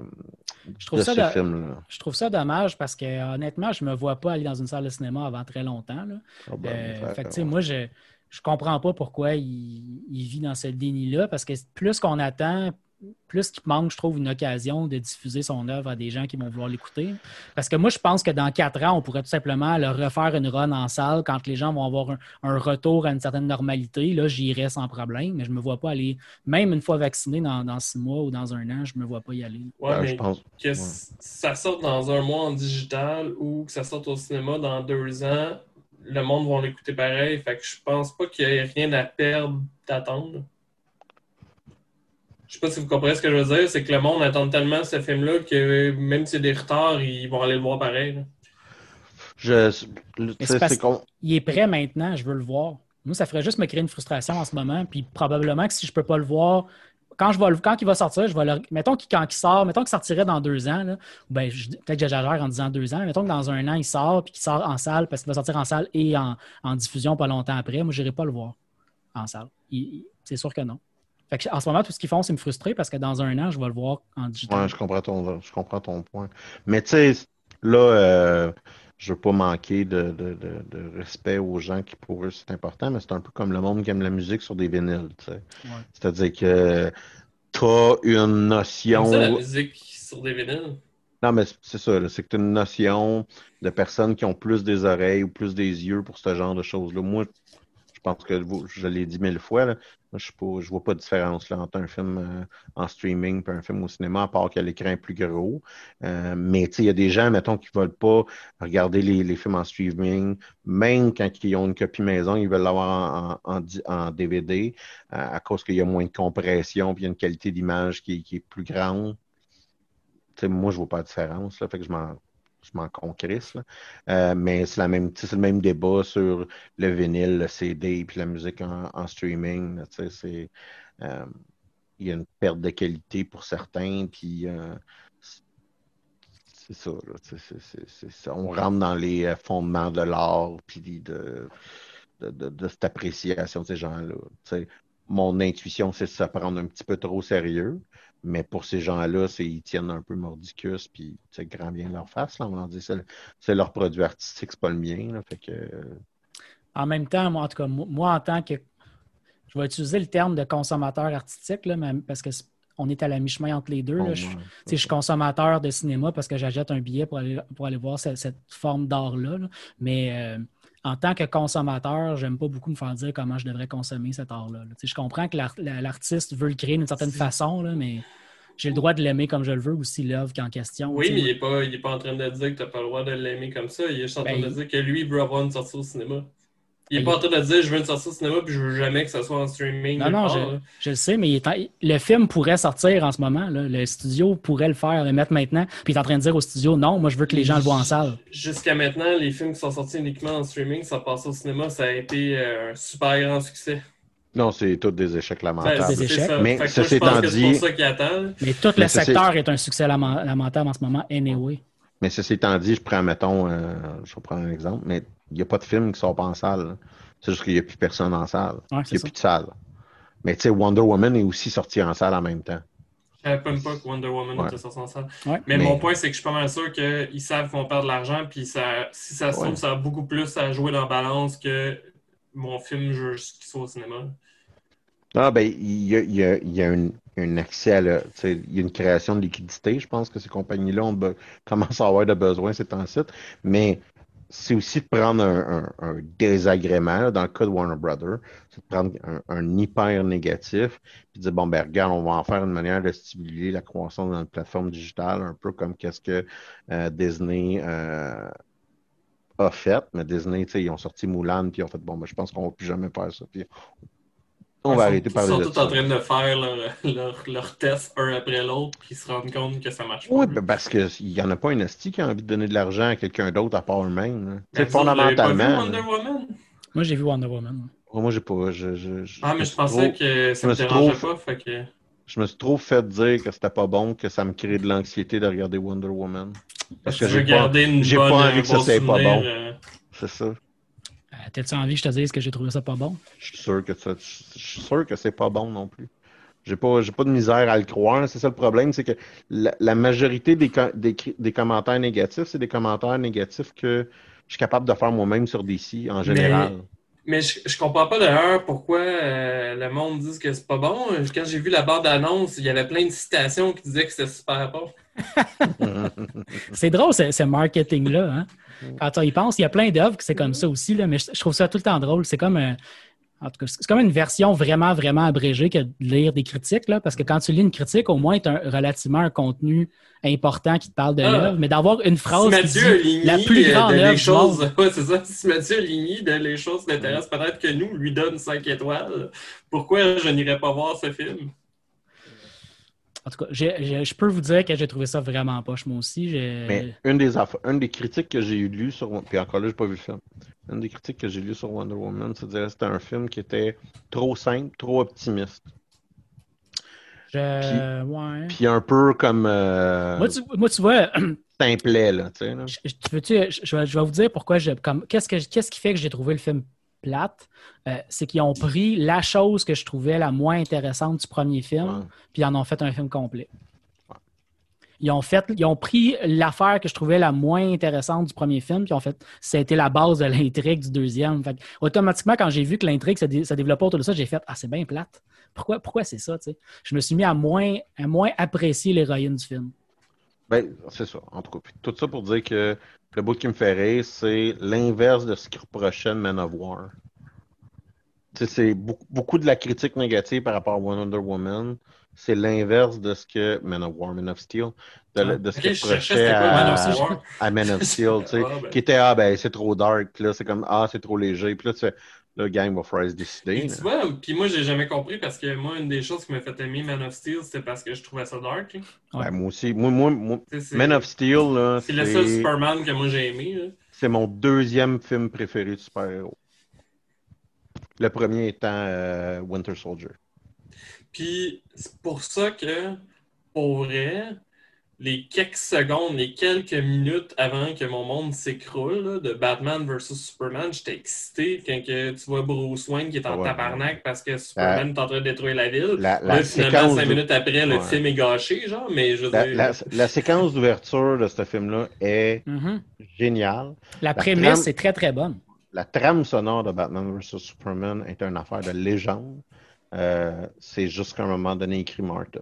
Je trouve de ça ce film-là. Je trouve ça dommage parce que honnêtement, je ne me vois pas aller dans une salle de cinéma avant très longtemps. là. Ah ben, Euh, fait moi, je je comprends pas pourquoi il, il vit dans ce déni-là, parce que plus qu'on attend, plus qu'il manque, je trouve, une occasion de diffuser son œuvre à des gens qui vont vouloir l'écouter. Parce que moi, je pense que dans quatre ans, on pourrait tout simplement le refaire une run en salle quand les gens vont avoir un, un retour à une certaine normalité. Là, j'irai sans problème, mais je me vois pas aller, même une fois vacciné dans, dans six mois ou dans un an, je me vois pas y aller. Ouais, Ben, mais je pense. que ça sorte dans un mois en digital ou que ça sorte au cinéma dans deux ans, le monde va l'écouter pareil. Fait que je pense pas qu'il y ait rien à perdre d'attendre. Je sais pas si vous comprenez ce que je veux dire, c'est que le monde attend tellement ce film-là que même s'il y a des retards, ils vont aller le voir pareil. là. Je, c'est parce con- il est prêt maintenant, je veux le voir. Moi, ça ferait juste me créer une frustration en ce moment. Puis probablement que si je peux pas le voir, quand, je vais le- quand il va sortir, je vais le. Mettons qu'il, quand il sort, mettons qu'il sortirait dans deux ans, là, ben, je- peut-être que j'exagère en disant deux ans, mais mettons que dans un an, il sort puis qu'il sort en salle parce qu'il va sortir en salle et en, en diffusion pas longtemps après. Moi, je n'irai pas le voir en salle. C'est sûr que non. Fait que en ce moment, tout ce qu'ils font, c'est me frustrer parce que dans un an, je vais le voir en digital. Ouais, je comprends ton, je comprends ton point. Mais tu sais, là, euh, je veux pas manquer de, de, de, de respect aux gens qui pour eux c'est important, mais c'est un peu comme le monde qui aime la musique sur des vinyles, tu sais. Ouais. C'est-à-dire que t'as une notion. ça, la musique sur des vinyles. Non, mais c'est ça, c'est que tu as une notion de personnes qui ont plus des oreilles ou plus des yeux pour ce genre de choses-là. Moi, je pense que vous- je l'ai dit mille fois, là, je ne vois pas de différence entre un film euh, en streaming et un film au cinéma, à part que l'écran est plus gros. Euh, mais il y a des gens, mettons, qui ne veulent pas regarder les, films en streaming, même quand ils ont une copie maison, ils veulent l'avoir en, DVD, euh, à cause qu'il y a moins de compression, puis une qualité d'image qui, est plus grande. Moi, je ne vois pas de différence, là, fait que je je m'en concrisse. Euh, mais c'est la même, le même débat sur le vinyle, le CD, puis la musique en, en streaming. là, tu sais, c'est, euh, il y a une perte de qualité pour certains, puis euh, c'est- ça. On rentre dans les euh, fondements de l'art, puis de, de, de- de cette appréciation de ces gens-là. tu sais. Mon intuition, c'est de se prendre un petit peu trop au sérieux. Mais pour ces gens-là, c'est ils tiennent un peu mordicus, puis c'est grand bien leur face. Là, on dire, c'est, c'est leur produit artistique, c'est pas le mien. Là, fait que, euh, En même temps, moi, en tout cas, moi, en tant que. Je vais utiliser le terme de consommateur artistique, là, parce que on est à la mi-chemin entre les deux. Là. Je, je suis consommateur de cinéma parce que j'achète un billet pour aller, pour aller voir cette, cette forme d'art-là. là. Mais euh, en tant que consommateur, j'aime pas beaucoup me faire dire comment je devrais consommer cet art-là. là. Tu sais, Je comprends que l'art- la- l'artiste veut le créer d'une certaine façon, là, mais j'ai le droit de l'aimer comme je le veux aussi, l'œuvre qui est en question. Oui, mais il n'est pas, il est pas en train de dire que tu n'as pas le droit de l'aimer comme ça. Il est juste en train Ben, de dire que lui, il veut avoir une sortie au cinéma. Il n'est pas en train de dire je veux une sortie au cinéma puis je veux jamais que ça soit en streaming. Non, non, part, je, le sais, mais il est en- le film pourrait sortir en ce moment. là. Le studio pourrait le faire, le mettre maintenant. Puis il est en train de dire au studio, non, moi je veux que les gens le voient en salle. Jusqu'à maintenant, les films qui sont sortis uniquement en streaming, ça passe au cinéma, ça a été euh, un super grand succès. Non, c'est tous des échecs Ben, lamentables. des échecs. ça. Mais que c'est dit- pour ça qu'il attend. Mais tout Mais le ça, secteur est un succès lamentable en ce moment, anyway. Mais ceci étant dit, je prends, mettons, euh, je vais prendre un exemple, mais il n'y a pas de film qui sort pas en salle. C'est juste qu'il n'y a plus personne en salle. Ouais, Il n'y a ça. plus de salle. Mais tu sais, Wonder Woman est aussi sorti en salle en même temps. Je savais même pas que Wonder Woman Ouais. était sorti en salle. Ouais. Mais, Mais- mon point, c'est que je suis pas mal sûr qu'ils savent qu'ils vont perdre de l'argent, puis ça, si ça se trouve, Ouais. ça a beaucoup plus à jouer dans la balance que mon film juste qu'il soit au cinéma. Ah, ben, il y a, il y a- y a un, un accès à la, tu sais, il y a une création de liquidité. Je pense que ces compagnies-là ont commencent à avoir de besoin ces temps-ci. Mais c'est aussi de prendre un, désagrément, dans le cas de Warner Brothers, c'est de prendre un, hyper négatif, puis de dire, bon, ben, regarde, on va en faire une manière de stimuler la croissance dans la plateforme digitale, un peu comme qu'est-ce que euh, Disney euh, a fait. Mais Disney, tu sais, ils ont sorti Mulan, puis ils ont fait, bon, ben, je pense qu'on va plus jamais faire ça. On Ils va sont- arrêter de parler Ils de sont tous en train de faire leur, leur, leur test un après l'autre, puis ils se rendent compte que ça marche pas. Oui, ben parce qu'il n'y en a pas un esti qui a envie de donner de l'argent à quelqu'un d'autre à part eux-mêmes. Ben, l'avez fondamentalement. pas vu. Wonder Woman? Moi, j'ai vu Wonder Woman. Oh, moi, j'ai pas. Je, je, je- Ah, mais je pensais trop- que ça me me dérangeait trop- pas, fait que... Je me suis trop fait dire que c'était pas bon, que ça me crée de l'anxiété de regarder Wonder Woman. Parce que je veux j'ai pas, garder une j'ai bonne, pas envie que ça soit pas bon. euh, c'est ça. T'as-tu envie que je te dise que j'ai trouvé ça pas bon? Je suis sûr que ça, je suis sûr que c'est pas bon non plus. J'ai pas, j'ai pas de misère à le croire. C'est ça le problème, c'est que la, la majorité des, co- des, commentaires négatifs, c'est des commentaires négatifs que je suis capable de faire moi-même sur DC en général. Mais je, je comprends pas d'ailleurs pourquoi euh, le monde dit que c'est pas bon. Quand j'ai vu la barre d'annonce, il y avait plein de citations qui disaient que c'était super bon. C'est drôle, ce, ce marketing-là. Hein? Quand on y pense, il y a plein d'œuvres que c'est comme ça aussi, là, mais je, trouve ça tout le temps drôle. C'est comme, un- en tout cas, c'est comme une version vraiment, vraiment abrégée que de lire des critiques, là, parce que quand tu lis une critique, au moins, tu as relativement un contenu important qui te parle de Ah. l'œuvre, mais d'avoir une Si phrase qui Mathieu dit Ligny la plus euh, grande de les choses, ouais, c'est ça. Si Mathieu Ligny de les choses l'intéressent peut-être que nous lui donne 5 étoiles, pourquoi je n'irais pas voir ce film? En tout cas, je peux vous dire que j'ai trouvé ça vraiment poche, moi aussi. Mais une des, une des critiques que j'ai lues sur. Puis encore là, j'ai pas vu le film. Une des critiques que j'ai lues sur Wonder Woman, c'est que c'était un film qui était trop simple, trop optimiste. je- ouais. Puis un peu comme. euh, Moi, tu, moi, tu vois, simplet, là, tu sais. là. Je, je- tu je- je vais, je vais vous dire pourquoi qu'est-ce qui fait que j'ai trouvé le film plate? Euh, c'est qu'ils ont pris la chose que je trouvais la moins intéressante du premier film, Ouais. puis ils en ont fait un film complet. Ouais. Ils ont, fait, ils ont pris l'affaire que je trouvais la moins intéressante du premier film, puis en fait, ça a été la base de l'intrigue du deuxième. Fait que, automatiquement, quand j'ai vu que l'intrigue se, dé- se développait autour de ça, j'ai fait Ah, c'est bien plate. Pourquoi, pourquoi c'est ça? Je me suis mis à moins, à moins apprécier l'héroïne du film. Ben, c'est ça, en tout cas. Puis tout ça pour dire que le bout qui me fait rire, c'est l'inverse de ce qui reprochait Man of War. C'est beaucoup, beaucoup de la critique négative par rapport à Wonder Woman. C'est l'inverse de ce que Man of War, Man of Steel, de, Ah, de ce Ok, qu'il je cherchais reprochait à, à Man of Steel, tu sais, Ah, ben. qui était ah ben c'est trop dark, là c'est comme ah c'est trop léger, puis là tu fais le gang va falloir se décider. Tu vois, puis moi, j'ai jamais compris parce que moi, une des choses qui m'a fait aimer Man of Steel, c'était parce que je trouvais ça dark. là. Ben, moi aussi, moi, moi, Man of Steel là, C'est le seul Superman que moi j'ai aimé. c'est mon deuxième film préféré de super-héros. Le premier étant euh, Winter Soldier. Puis c'est pour ça que, pour vrai, les quelques secondes, les quelques minutes avant que mon monde s'écroule de Batman vs Superman, j'étais excité quand que tu vois Bruce Wayne qui est en Ouais. tabarnak parce que Superman est en train de détruire la ville. La, la Là, finalement, cinq minutes après, le Ouais. film est gâché, genre, mais je veux la, dire... la- la séquence d'ouverture de ce film-là est Mhm. géniale. La trame- prémisse est très, très bonne. La trame sonore de Batman vs Superman est une affaire de légende. Euh, c'est juste qu'à un moment donné, écrit Martha.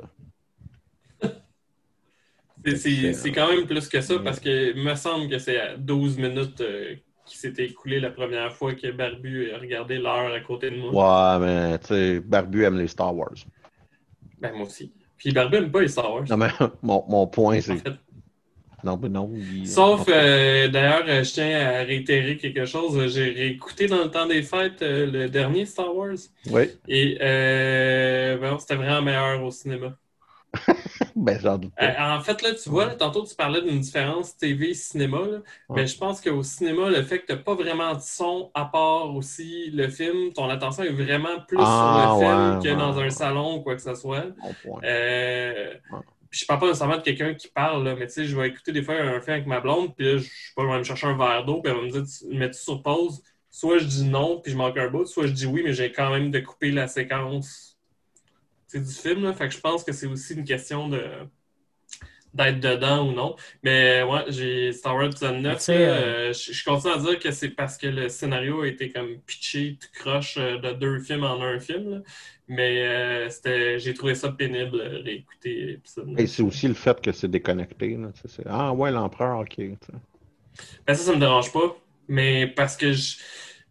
C'est quand même plus que ça parce que me semble que c'est à 12 minutes euh, qui s'était écoulé la première fois que Barbu a regardé l'heure à côté de moi. Ouais, mais tu sais, Barbu aime les Star Wars. Ben, moi aussi. Puis Barbu aime pas les Star Wars. Non, mais mon, mon point, c'est. Non, mais non. Sauf, euh, d'ailleurs, euh, je tiens à réitérer quelque chose. J'ai réécouté dans le temps des fêtes le dernier Star Wars. Oui. Et ben, c'était vraiment meilleur au cinéma. ben, j'en doute euh, en fait, là, tu vois, tantôt, tu parlais d'une différence TV-cinéma. Mais je pense qu'au cinéma, le fait que tu n'as pas vraiment de son à part aussi le film, ton attention est vraiment plus ah, sur le film que dans un salon ou quoi que ce soit. Euh, je parle pas nécessairement de quelqu'un qui parle, mais tu sais, je vais écouter des fois un film avec ma blonde, puis là, je sais pas, je vais me chercher un verre d'eau, puis elle va me dire, mets-tu sur pause? Soit je dis non, puis je manque un bout, soit je dis oui, mais j'ai quand même de couper la séquence du film. Là, fait que je pense que c'est aussi une question de d'être dedans ou non. Mais ouais, j'ai Star Wars épisode 9. Euh, euh, je, continue à dire que c'est parce que le scénario a été comme pitché tout croche euh, de deux films en un film. Mais c'était j'ai trouvé ça pénible réécouter l'épisode. Et c'est aussi le fait que c'est déconnecté. Là, ah ouais, l'empereur, ok. Ben, ça, ça me dérange pas. Mais parce que je,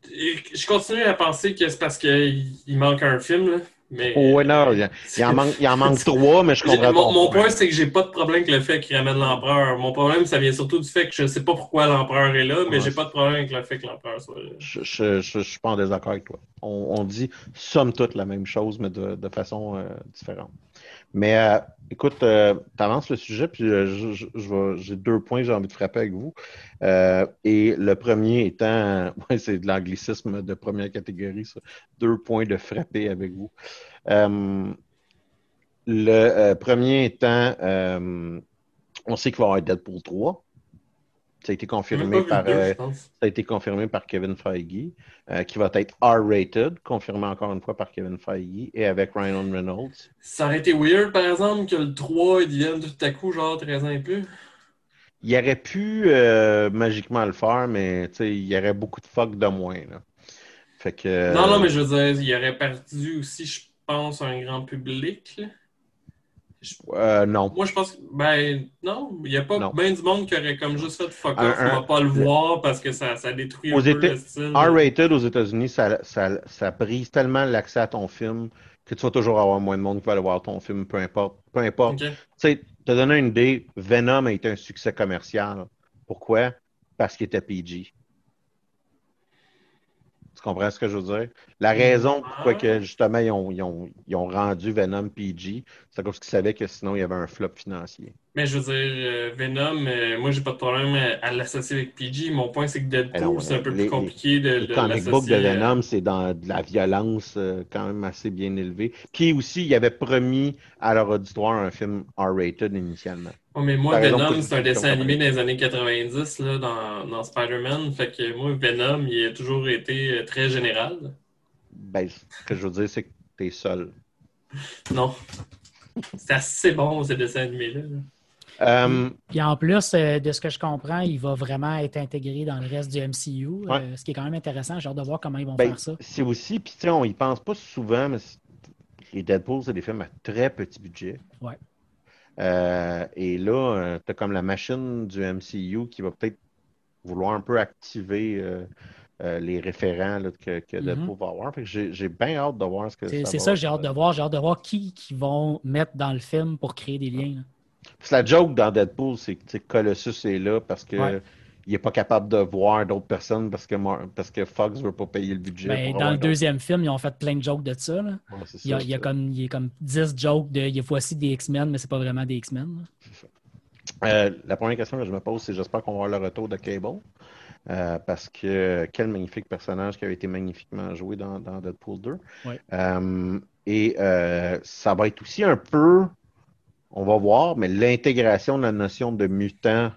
je continue à penser que c'est parce qu'il manque un film. Là. Mais, oh, non, il, en manque, il en manque trois, mais je comprends Mon, mon point, c'est que j'ai pas de problème avec le fait qu'il ramène l'empereur. Mon problème, ça vient surtout du fait que je sais pas pourquoi l'empereur est là, mais j'ai pas de problème avec le fait que l'empereur soit là. Je, je, je, suis pas en désaccord avec toi. On, on, dit somme toute la même chose, mais de, de façon euh, différente. Mais euh, écoute, euh, tu avances le sujet, puis euh, j'ai deux points que j'ai envie de frapper avec vous. et le premier étant, ouais, c'est de l'anglicisme de première catégorie, ça. Deux points de frapper avec vous. le premier étant, on sait qu'il va y avoir Deadpool 3. Ça a été confirmé, par, euh, ça a été confirmé par Kevin Feige, euh, qui va être R-rated, confirmé encore une fois par Kevin Feige, et avec Ryan Reynolds. Ça aurait été weird, par exemple, que le 3 devienne tout à coup genre 13 ans et plus? Il aurait pu euh, magiquement le faire, mais il y aurait beaucoup de fuck de moins. Fait que, non, non, mais je veux dire, il aurait perdu aussi, je pense, un grand public. Là. Euh, non. Moi, je pense que, ben, non, il n'y a pas bien du monde qui aurait comme juste fait fuck off, on va pas le voir parce que ça, ça détruit un peu le style. R-rated aux États-Unis, ça, ça, ça, brise tellement l'accès à ton film que tu vas toujours avoir moins de monde qui va aller voir ton film, peu importe. Peu importe. Tu sais, te donner une idée, Venom a été un succès commercial. Pourquoi? Parce qu'il était PG. Tu comprends ce que je veux dire? La raison pourquoi que justement ils ont, ils ont, ils ont rendu Venom PG, c'est parce qu'ils savaient que sinon il y avait un flop financier. Mais je veux dire, euh, Venom, euh, moi j'ai pas de problème à l'associer avec PG. Mon point c'est que Deadpool, c'est un peu plus compliqué de, de Le comic book de Venom, c'est dans de la violence euh, quand même assez bien élevée. Puis aussi, il avait promis à leur auditoire un film R-rated initialement. Oh, mais moi, Venom, c'est un dessin animé des années 90 là, dans, dans Spider-Man. Fait que moi, Venom, il a toujours été euh, très général. Ben, ce que je veux dire, c'est que t'es seul. Non. C'est assez bon, ces dessins animés-là. Euh, Puis en plus, euh, de ce que je comprends, il va vraiment être intégré dans le reste du MCU, ce qui est quand même intéressant. J'ai hâte de voir comment ils vont ben, faire ça. C'est aussi, puis on y pense pas souvent, mais les Deadpool, c'est des films à très petit budget. Ouais. Euh, et là, euh, tu as comme la machine du MCU qui va peut-être vouloir un peu activer euh, les référents que, que. Deadpool va avoir. J'ai bien hâte de voir ce que ça C'est ça, j'ai hâte de voir. J'ai hâte de voir qui, qui vont mettre dans le film pour créer des liens. La joke dans Deadpool, c'est que Colossus est là parce que il n'est pas capable de voir d'autres personnes parce que, parce que Fox ne veut pas payer le budget. Ben, dans le deuxième film, ils ont fait plein de jokes de ça. il, y a, comme, il y a comme 10 jokes de il y a voici des X-Men, mais c'est pas vraiment des X-Men. Euh, la première question que je me pose, c'est j'espère qu'on va avoir le retour de Cable. Euh, parce que quel magnifique personnage qui avait été magnifiquement joué dans, dans Deadpool 2. Euh, et ça va être aussi un peu, on va voir, mais l'intégration de la notion de mutant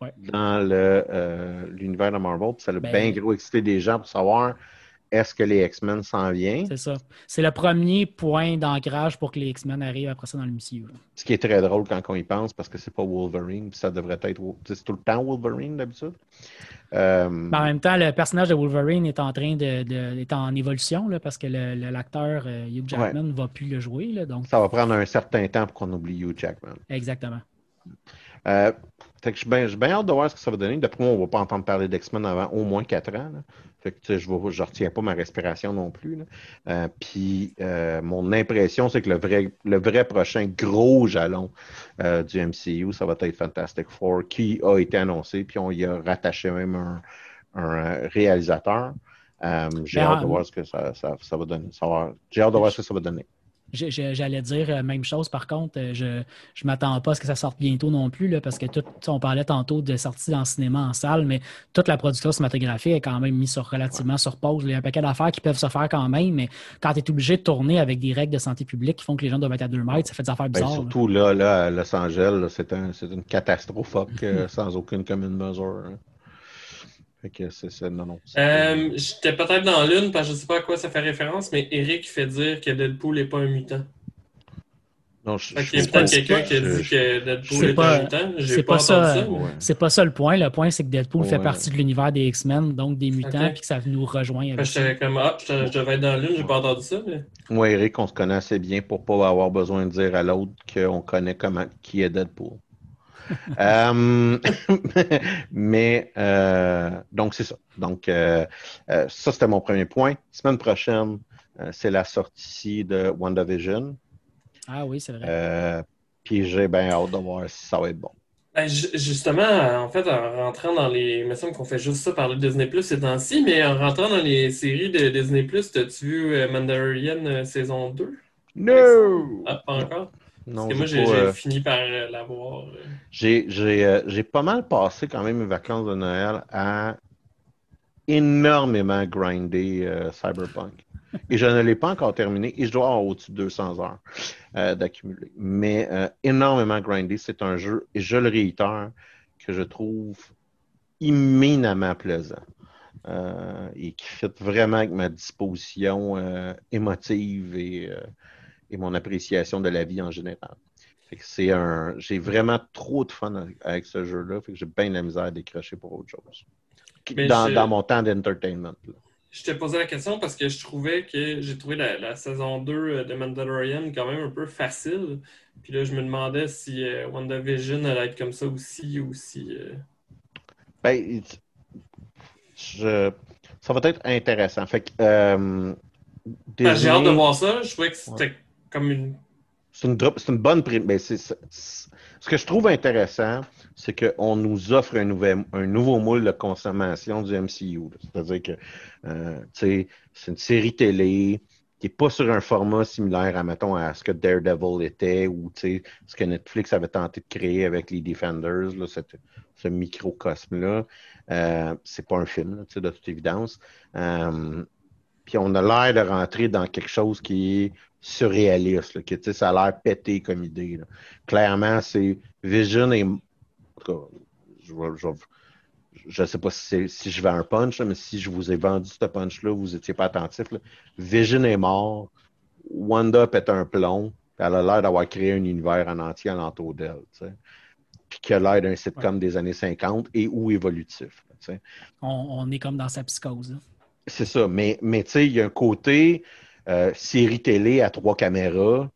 dans euh, l'univers de Marvel. ça a ben bien gros excité des gens pour savoir est-ce que les X-Men s'en viennent. C'est ça. C'est le premier point d'ancrage pour que les X-Men arrivent après ça dans le MCU. Ce qui est très drôle quand on y pense parce que c'est pas Wolverine, ça devrait être. C'est tout le temps Wolverine d'habitude. Euh, en même temps, le personnage de Wolverine est en train de, est en évolution là, parce que l'acteur le, euh, Hugh Jackman ne va plus le jouer. Là, donc... Ça va prendre un certain temps pour qu'on oublie Hugh Jackman. Exactement. Euh, fait que j'ai bien hâte de voir ce que ça va donner. D'après moi, on ne va pas entendre parler d'X-Men avant au moins quatre ans. Là. Fait que je ne retiens pas ma respiration non plus. Euh, puis euh, mon impression, c'est que le vrai, le vrai prochain gros jalon euh, du MCU, ça va être Fantastic Four, qui a été annoncé, puis on y a rattaché même un, un réalisateur. j'ai hâte de voir ce que ça, ça, ça va donner. J'ai hâte de voir ce que ça va donner. J'allais dire la euh, même chose, par contre, euh, je ne m'attends pas à ce que ça sorte bientôt non plus, là, parce que tout, on parlait tantôt de sortie dans le cinéma en salle, mais toute la production cinématographique est quand même mise sur, relativement sur pause. Il y a un paquet d'affaires qui peuvent se faire quand même, mais quand tu es obligé de tourner avec des règles de santé publique qui font que les gens doivent être à deux mètres, ça fait des affaires ben, bizarres. surtout là. là, à Los Angeles, c'est un, une catastrophe euh, sans aucune commune mesure. Hein. Euh, j'étais peut-être dans l'une, parce que je ne sais pas à quoi ça fait référence, mais Eric fait dire que Deadpool n'est pas un mutant. Non, je, il y a peut-être quelqu'un qui a dit que Deadpool est, pas, un mutant. C'est pas, ça. C'est pas ça le point. Le point, c'est que Deadpool fait partie de l'univers des X-Men, donc des mutants, puis que ça nous rejoint. Avec j'étais comme, ah, je devais être dans l'une, j'ai pas entendu ça. Mais... Moi, Eric, on se connaît assez bien pour pas avoir besoin de dire à l'autre qu'on connaît comment, qui est Deadpool. Euh, mais euh, donc, c'est ça. Donc, euh, ça, c'était mon premier point. Semaine prochaine, c'est la sortie de WandaVision. Ah oui, c'est vrai. puis j'ai bien hâte de voir si ça va être bon. Ben, justement, en fait, en rentrant dans les. Il me semble qu'on fait juste ça par le Disney Plus ces temps-ci, mais en rentrant dans les séries de Disney Plus, as-tu vu Mandalorian saison 2? No! Ah, pas encore? Que moi, j'ai euh, fini par euh, l'avoir. Euh. J'ai pas mal passé quand même mes vacances de Noël à énormément grinder Cyberpunk. Et je ne l'ai pas encore terminé et je dois avoir au-dessus de 200 heures d'accumuler. Mais énormément grinder, c'est un jeu, et je le réitère, que je trouve imminemment plaisant. et qui fit vraiment avec ma disposition émotive et et mon appréciation de la vie en général. c'est un, j'ai vraiment trop de fun avec ce jeu-là. Fait que j'ai bien la misère à décrocher pour autre chose. Dans, mon temps d'entertainment. Je t'ai posé la question parce que je trouvais que j'ai trouvé la, saison 2 de Mandalorian quand même un peu facile. Puis là, je me demandais si euh, WandaVision allait être comme ça aussi ou si. Euh, ben, je... ça va être intéressant. Fait que, euh, ben, J'ai hâte de voir ça. Je trouvais que c'était c'est une, bonne ben, ce que je trouve intéressant, c'est qu'on nous offre un, nouvel, un nouveau moule de consommation du MCU. C'est-à-dire que euh, c'est une série télé qui n'est pas sur un format similaire à, mettons, à ce que Daredevil était ou ce que Netflix avait tenté de créer avec les Defenders, là, ce microcosme-là. Euh, c'est pas un film, de toute évidence. Euh, puis on a l'air de rentrer dans quelque chose qui est surréaliste, là, que ça a l'air pété comme idée. Clairement, c'est Vision et. je ne sais pas si, si, je vais un punch, mais si je vous ai vendu ce punch-là, vous n'étiez pas attentif. Vision est mort, Wanda pète un plomb, elle a l'air d'avoir créé un univers en entier alentour d'elle. Puis qui a l'air d'un sitcom des années 50 et ou évolutif. on, est comme dans sa psychose. C'est ça, mais, mais tu sais, il y a un côté euh, série télé à trois caméras,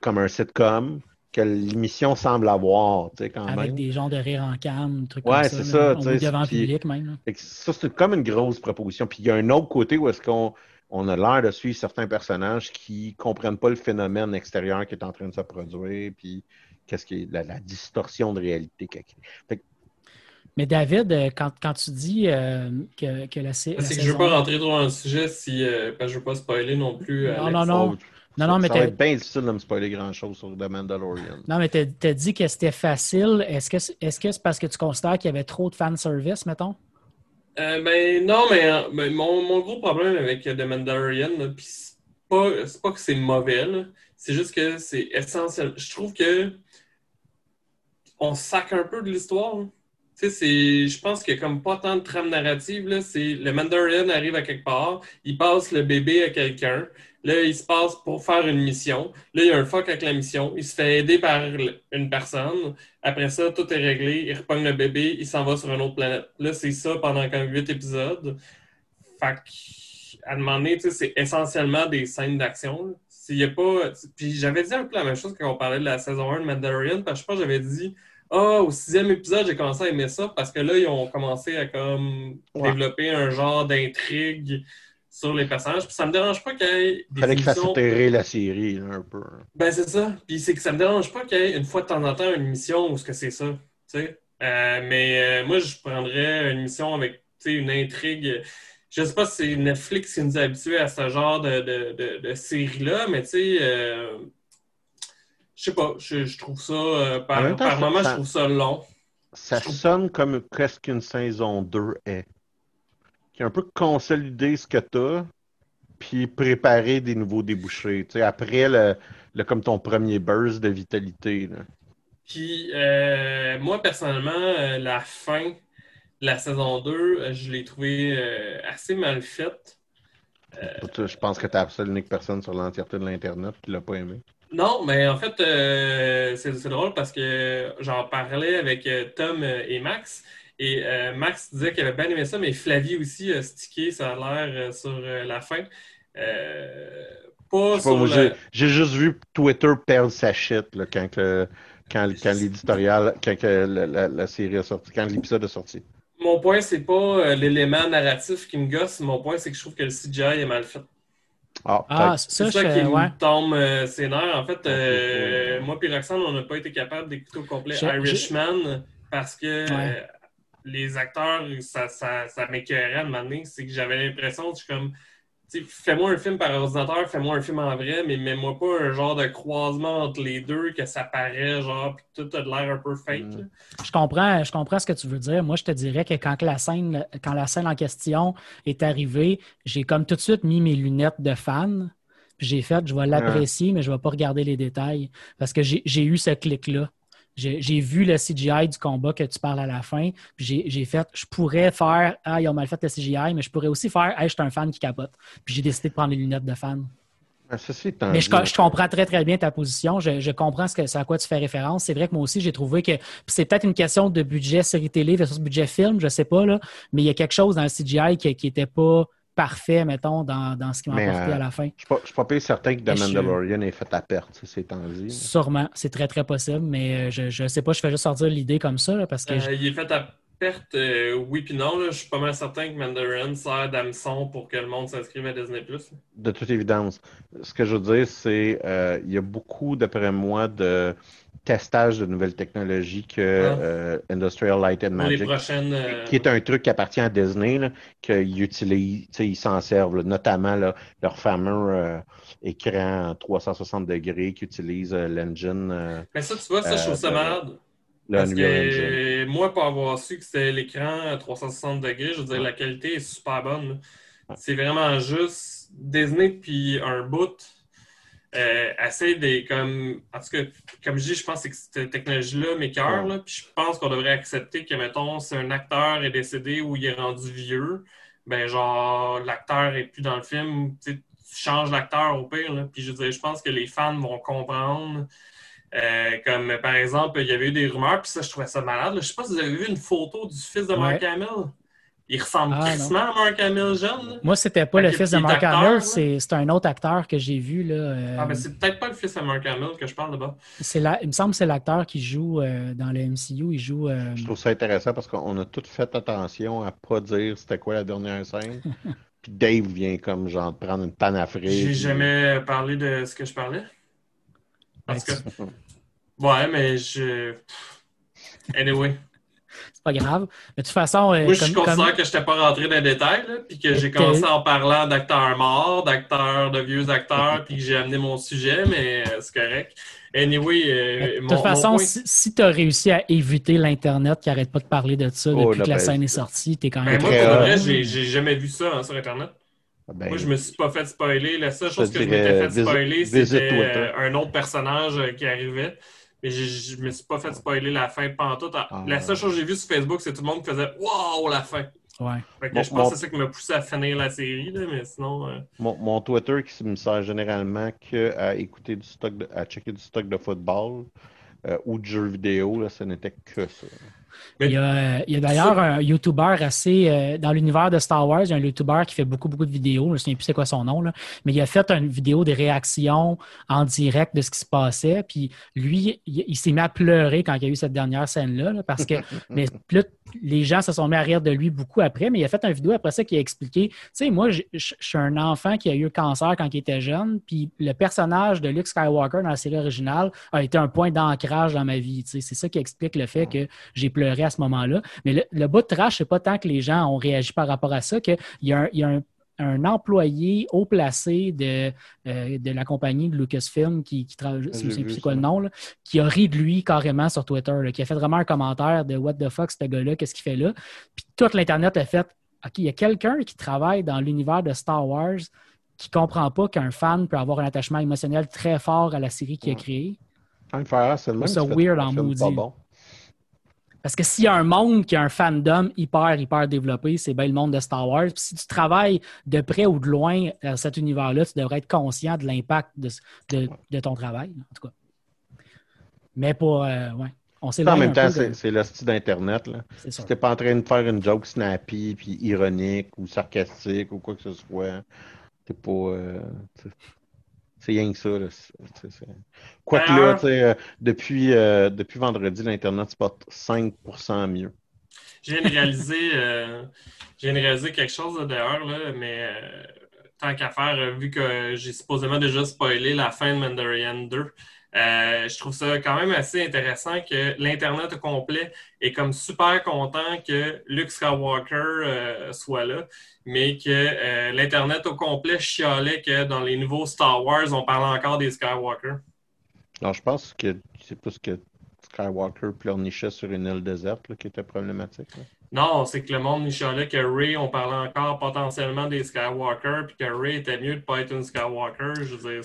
comme un sitcom, que l'émission semble avoir, quand Avec des gens de rire en cam, trucs ouais, comme ça. ça devant public même. Ça, c'est comme une grosse proposition. Puis il y a un autre côté où est-ce qu'on on a l'air de suivre certains personnages qui ne comprennent pas le phénomène extérieur qui est en train de se produire, puis qu'est-ce qui est la, distorsion de réalité. Fait mais David, euh, quand, quand tu dis euh, que, que la, C'est que je ne veux pas rentrer trop dans le sujet si euh, je ne veux pas spoiler non plus. Non, non, non. Non, non, mais ça va être bien difficile de me spoiler grand-chose sur The Mandalorian. Non, mais tu as, dit que c'était facile. Est-ce que c'est -ce c'est parce que tu considères qu'il y avait trop de fanservice, mettons? Euh, ben non, mais, ben, mon, mon, gros problème avec The Mandalorian, c'est pas, pas que c'est mauvais, c'est juste que c'est essentiel. Je trouve que on sac un peu de l'histoire. Tu sais, je pense qu'il a comme pas tant de trame narrative. Là. C'est, le Mandarin arrive à quelque part, il passe le bébé à quelqu'un. Là, il se passe pour faire une mission. Là, il y a un fuck avec la mission. Il se fait aider par une personne. Après ça, tout est réglé. Il repogne le bébé. Il s'en va sur une autre planète. Là, c'est ça pendant comme huit épisodes. Fait à demander, c'est essentiellement des scènes d'action. s'il y a pas. Puis j'avais dit un peu la même chose quand on parlait de la saison 1 de Mandalorian, parce que je pense que j'avais dit Ah, au sixième épisode, j'ai commencé à aimer ça parce que là, ils ont commencé à comme Ouais. développer un genre d'intrigue sur les personnages. Puis ça me dérange pas qu'il y ait des Fallait émissions- étirer la série, là, un peu. Ben, c'est ça. Puis c'est que ça me dérange pas qu'il y ait une fois de temps en temps une émission où ce que c'est ça. Tu sais. Euh, mais euh, moi, je prendrais une émission avec tu sais, une intrigue. Je sais pas si c'est Netflix qui nous a habitués à ce genre de, de, de, de série-là, mais tu sais, euh, je sais pas, je, je trouve ça, euh, par, temps, moment, ça- je trouve ça long. Ça sonne comme presque une saison 2 est. Qui a un peu consolidé ce que t'as, puis préparer des nouveaux débouchés. Tu sais, après le, le- comme ton premier burst de vitalité. là. Puis, euh, moi, personnellement, euh, la fin de la saison 2, euh, je l'ai trouvé euh, assez mal faite. Je pense que t'es la seule unique personne sur l'entièreté de l'Internet qui l'a pas aimé. Non, mais en fait, euh, c'est c'est drôle parce que j'en parlais avec euh, Tom euh, et Max. Et euh, Max disait qu'il avait bien aimé ça, mais Flavie aussi a stické, ça a l'air, euh, sur euh, la fin. Euh, pas pas, sur le- j'ai- J'ai juste vu Twitter perdre sa shit là, quand, que- quand, quand l'éditorial, quand que la, la- la série a sorti, quand l'épisode est sorti. Mon point, c'est pas euh, l'élément narratif qui me gosse. Mon point, c'est que je trouve que le CGI est mal fait. Ah, Ah, C'est ça qui ouais. tombe euh, ses nerfs. En fait, euh, moi et Roxane, on n'a pas été capable d'écouter au complet Irishman parce que Ouais. euh, les acteurs, ça, ça, ça m'écœurait à un moment donné. C'est que j'avais l'impression, je suis comme, fais-moi un film par ordinateur, fais-moi un film en vrai, mais mets-moi pas un genre de croisement entre les deux que ça paraît, genre, puis tout a de l'air un peu fake. Mm. Je comprends, je comprends ce que tu veux dire. Moi, je te dirais que quand la scène, quand la scène en question est arrivée, j'ai comme tout de suite mis mes lunettes de fan. Puis j'ai fait, je vais l'apprécier, mais je ne vais pas regarder les détails. Parce que j'ai j'ai eu ce clic-là. J'ai vu le CGI du combat que tu parles à la fin. Puis j'ai fait, je pourrais faire, ah, ils ont mal fait le CGI, mais je pourrais aussi faire, hey, je suis un fan qui capote. Puis j'ai décidé de prendre les lunettes de fan. Ah, Ceci étant Mais je, comprends très, très bien ta position. Je, je comprends ce que, à quoi tu fais référence. C'est vrai que moi aussi, j'ai trouvé que puis c'est peut-être une question de budget série télé versus budget film, je sais pas, là, mais il y a quelque chose dans le CGI qui n'était pas parfait, mettons, dans, dans ce qui m'a apporté euh, à la fin. Je suis pas- je suis pas payé certain que The Mais je- Mandalorian ait fait à perte, c'est temps dit. Sûrement, c'est très, très possible, mais euh, je, je sais pas, je fais juste sortir l'idée comme ça, là, parce que Euh, il est fait à perte, euh, oui puis non. là. Je suis pas mal certain que Mandarin sert d'hameçon pour que le monde s'inscrive à Disney+. De toute évidence. Ce que je veux dire, c'est euh, il y a beaucoup, d'après moi, de testage de nouvelles technologies que euh, Industrial Light and les Magic, prochaines... euh, qui est un truc qui appartient à Disney, qu'ils utilisent, ils s'en servent, là, notamment là, leur fameux euh, écran 360 degrés qui utilise euh, l'engine, euh, Mais ça, tu vois, ça, je trouve ça Euh, malade. Parce que moi, pour avoir su que c'était l'écran à 360 degrés, je veux dire, la qualité est super bonne. là. C'est vraiment juste Disney puis un bout. Euh, essaie de, comme, en tout cas, comme je dis, je pense que cette technologie-là m'écœure, Ouais. là, puis je pense qu'on devrait accepter que, mettons, si un acteur est décédé ou il est rendu vieux, ben, genre, l'acteur est plus dans le film, tu changes l'acteur au pire, là. puis je veux dire, je pense que les fans vont comprendre euh, comme par exemple, il y avait eu des rumeurs, puis ça, je trouvais ça malade. là. Je sais pas si vous avez vu une photo du fils de Mark Ouais. Hamill. Il ressemble Ah, crissement à Mark Hamill jeune. là. moi, c'était pas le fils de Mark Hamill, c'est un autre acteur que j'ai vu. Là, euh, Ah, ben c'est peut-être pas le fils de Mark Hamill que je parle là-bas. la- il me semble que c'est l'acteur qui joue euh, dans le MCU. Il joue. euh, Je trouve ça intéressant parce qu'on a tous fait attention à pas dire c'était quoi la dernière scène. Puis Dave vient comme genre de prendre une panne à. J'ai jamais parlé de ce que je parlais. En tout cas. Ouais, mais je. Anyway. c'est pas grave. Mais de toute façon, euh, Moi, je considère comme- que je n'étais pas rentré dans les détails, là, puis que j'ai commencé en parlant d'acteurs morts, d'acteurs, de vieux acteurs, puis que j'ai amené mon sujet, mais euh, c'est correct. Anyway, euh, De toute mon façon, point- si, tu as réussi à éviter l'Internet qui arrête pas de parler de ça Oh, depuis que la ben, scène est sortie, t'es quand Ben, même. moi, pour vrai, j'ai j'ai jamais vu ça hein, sur Internet. Ben, Moi, je me suis pas fait spoiler. La seule Je chose que je dirais, m'étais fait spoiler, c'était euh, un autre personnage euh, qui arrivait. Mais je me suis pas fait spoiler la fin pantoute. Ah. La seule chose que j'ai vue sur Facebook, c'est tout le monde qui faisait Waouh, la fin! Ouais. Fait que Bon, je pense que c'est ça qui m'a poussé à finir la série, là, mais sinon. euh, mon, mon Twitter qui me sert généralement qu'à écouter du stock, de- à checker du stock de football euh, ou de jeux vidéo, là, ce n'était que ça. Il y a, d'ailleurs un YouTuber assez. euh, dans l'univers de Star Wars, il y a un YouTuber qui fait beaucoup, beaucoup de vidéos. Je ne souviens plus c'est quoi son nom, là. mais il a fait une vidéo des réactions en direct de ce qui se passait. Puis lui, il, il s'est mis à pleurer quand il y a eu cette dernière scène-là. là, parce que mais là, les gens se sont mis à rire de lui beaucoup après, mais il a fait une vidéo après ça qui a expliqué. Tu sais, moi, je suis un enfant qui a eu le cancer quand il était jeune, puis le personnage de Luke Skywalker dans la série originale a été un point d'ancrage dans ma vie. Tu sais, c'est ça qui explique le fait que j'ai pleuré à ce moment-là. Mais le, le bout de trash, c'est pas tant que les gens ont réagi par rapport à ça, qu'il y a un, il y a un un employé haut placé de, euh, de la compagnie de Lucasfilm qui, qui travaille, plus c'est quoi le nom, là, qui a ri de lui carrément sur Twitter, là, qui a fait vraiment un commentaire de What the fuck, ce gars-là, qu'est-ce qu'il fait là. Puis toute l'Internet a fait OK, il y a quelqu'un qui travaille dans l'univers de Star Wars qui comprend pas qu'un fan peut avoir un attachement émotionnel très fort à la série qu'il a créée. Faire, c'est le même. Ça tu fais weird en maudit. pas bon. Parce que s'il y a un monde qui a un fandom hyper, hyper développé, c'est bien le monde de Star Wars. Puis si tu travailles de près ou de loin dans cet univers-là, tu devrais être conscient de l'impact de, de- de ton travail, en tout cas. Mais pour. euh, ouais. On En même temps, c'est c'est le style d'Internet. Si t'es pas en train de faire une joke snappy, puis ironique, ou sarcastique, ou quoi que ce soit, t'es pas... euh, c'est rien que ça. Là. Quoique là, tu sais, euh, depuis, euh, depuis vendredi, l'Internet se porte 5% mieux. De réaliser, euh, quelque chose là, d'ailleurs, là, mais euh, tant qu'à faire, vu que j'ai supposément déjà spoilé la fin de Mandalorian 2, euh, je trouve ça quand même assez intéressant que l'Internet au complet est comme super content que Luke Skywalker euh, soit là, mais que euh, l'Internet au complet chialait que dans les nouveaux Star Wars, on parle encore des Skywalker. Alors, je pense que c'est plus que Skywalker pleurnichait sur une île déserte là, qui était problématique. là. Non, c'est que le monde chialait que Ray, on parlait encore potentiellement des Skywalker, puis que Ray était mieux de pas être une Skywalker. Je veux dire,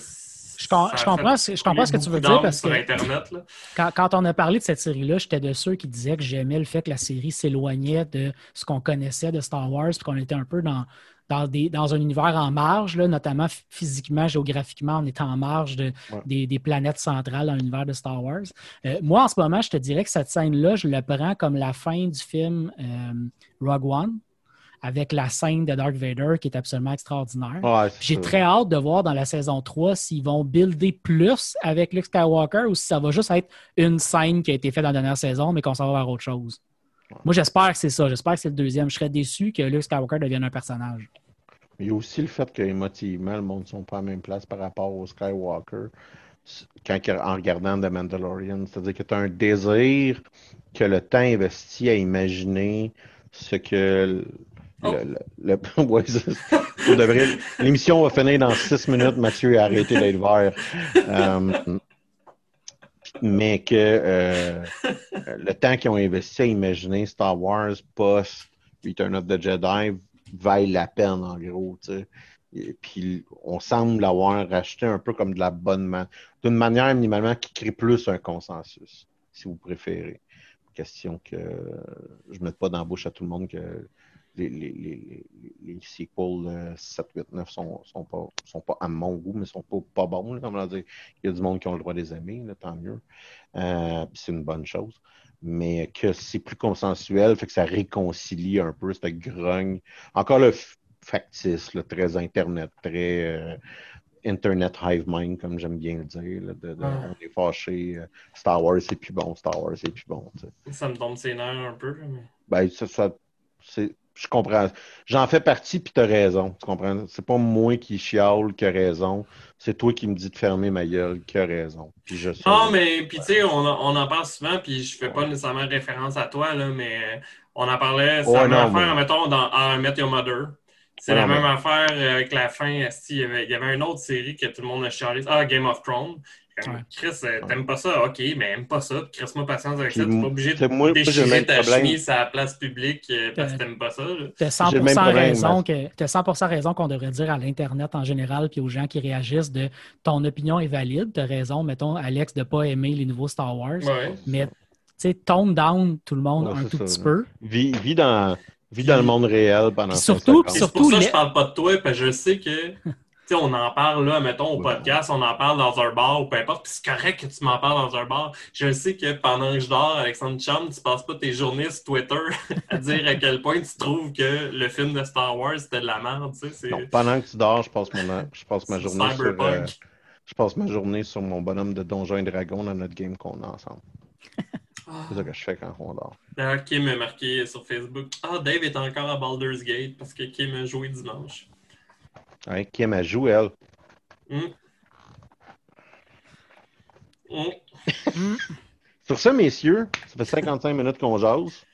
Je, com- comprends, ce- je comprends ce que tu veux dire parce sur que Internet, là. quand, quand on a parlé de cette série-là, j'étais de ceux qui disaient que j'aimais le fait que la série s'éloignait de ce qu'on connaissait de Star Wars, puis qu'on était un peu dans, dans, des, dans un univers en marge, là, notamment physiquement, géographiquement, on était en marge de, Ouais. des, des planètes centrales dans l'univers de Star Wars. Euh, moi, en ce moment, je te dirais que cette scène-là, je le prends comme la fin du film euh, Rogue One, avec la scène de Darth Vader qui est absolument extraordinaire. Ouais, J'ai très hâte de voir dans la saison 3 s'ils vont builder plus avec Luke Skywalker ou si ça va juste être une scène qui a été faite dans la dernière saison, mais qu'on s'en va vers autre chose. Moi, j'espère que c'est ça. J'espère que c'est le deuxième. Je serais déçu que Luke Skywalker devienne un personnage. Il y a aussi le fait qu'émotivement, le monde ne sont pas à la même place par rapport au Skywalker quand, en regardant The Mandalorian. C'est-à-dire que tu as un désir que le temps investi à imaginer ce que Oh. le- le- ouais, l'émission va finir dans six minutes. Mathieu a arrêté d'être vert. Euh, mais que euh, le temps qu'ils ont investi à imaginer Star Wars post Return of the Jedi vaille la peine, en gros. tu sais. Et puis, on semble l'avoir racheté un peu comme de la bonne manière, d'une manière minimalement qui crée plus un consensus, si vous préférez. Question que je ne mette pas dans la bouche à tout le monde que les, les, les, les sequels euh, 7, 8, 9 sont, sont, pas, sont pas à mon goût, mais sont pas, pas bons. là, comme on va dire. Il y a du monde qui ont le droit de les aimer, là, tant mieux. Euh, c'est une bonne chose. Mais que c'est plus consensuel, fait que ça réconcilie un peu cette grogne. Encore le factice, là, très Internet, très euh, Internet hive mind, comme j'aime bien le dire. là, de- de- Ouais. On est fâché. euh, Star Wars, c'est plus bon. Star Wars, c'est plus bon. Ça me tombe ses nerfs un peu. mais- Ben, ça, ça- c'est, je comprends. J'en fais partie, puis tu as raison. Tu comprends? C'est pas moi qui chiale qui a raison. C'est toi qui me dis de fermer ma gueule qui a raison. Puis je sais. Non, mais puis tu sais, on, on en parle souvent, puis je fais pas nécessairement référence à toi, là, mais on en parlait, c'est Ouais, la même non, affaire, mais- mettons, dans I Met Your Mother. C'est Ouais, la non, même mais- affaire euh, avec la fin. Il y, avait, il y avait une autre série que tout le monde a chialé. Ah, Game of Thrones. Ouais. Chris, euh, t'aimes pas ça? Ok, mais aime pas ça. Puis Chris-moi patience avec ça. T'es moi- pas obligé moi- de moi, déchirer ta problème. chemise à la place publique euh, parce que t'aimes pas ça. là. Tu as 100 J'ai le même problème, raison Matt. que t'as 100% raison qu'on devrait dire à l'Internet en général puis aux gens qui réagissent de ton opinion est valide. Tu as raison, mettons, Alex, de ne pas aimer les nouveaux Star Wars. Ouais. Mais tu sais, tone down tout le monde Ouais, un tout ça, petit là. peu. Vis, vis dans, vis dans le monde réel pendant surtout- surtout C'est pour ça que je parle pas de toi, parce que je sais que on en parle là, mettons, au podcast, on en parle dans un bar ou peu importe, puis c'est correct que tu m'en parles dans un bar. Je sais que pendant que je dors, Alexandre Chum, tu passes pas tes journées sur Twitter à dire à quel point tu trouves que le film de Star Wars c'était de la merde, tu sais. Non, pendant que tu dors, je passe, mon, je passe ma journée sur... Euh, je passe ma journée sur mon bonhomme de Donjons et Dragons dans notre game qu'on a ensemble. C'est ça que je fais quand on dort. D'ailleurs, Kim m'a marqué sur Facebook. Ah, Dave est encore à Baldur's Gate parce que Kim a joué dimanche. Ouais, Kim a joué, elle. Hum. Hum. Sur ça, messieurs, ça fait 55 minutes qu'on jase.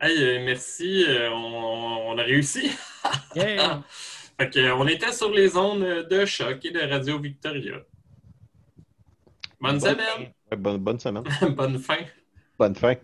Hey, euh, merci, euh, on, a réussi. yeah. fait que, on était sur les ondes de choc et de Radio Victoria. Bonne, semaine. Bonne, bonne semaine. bonne fin. Bonne fin.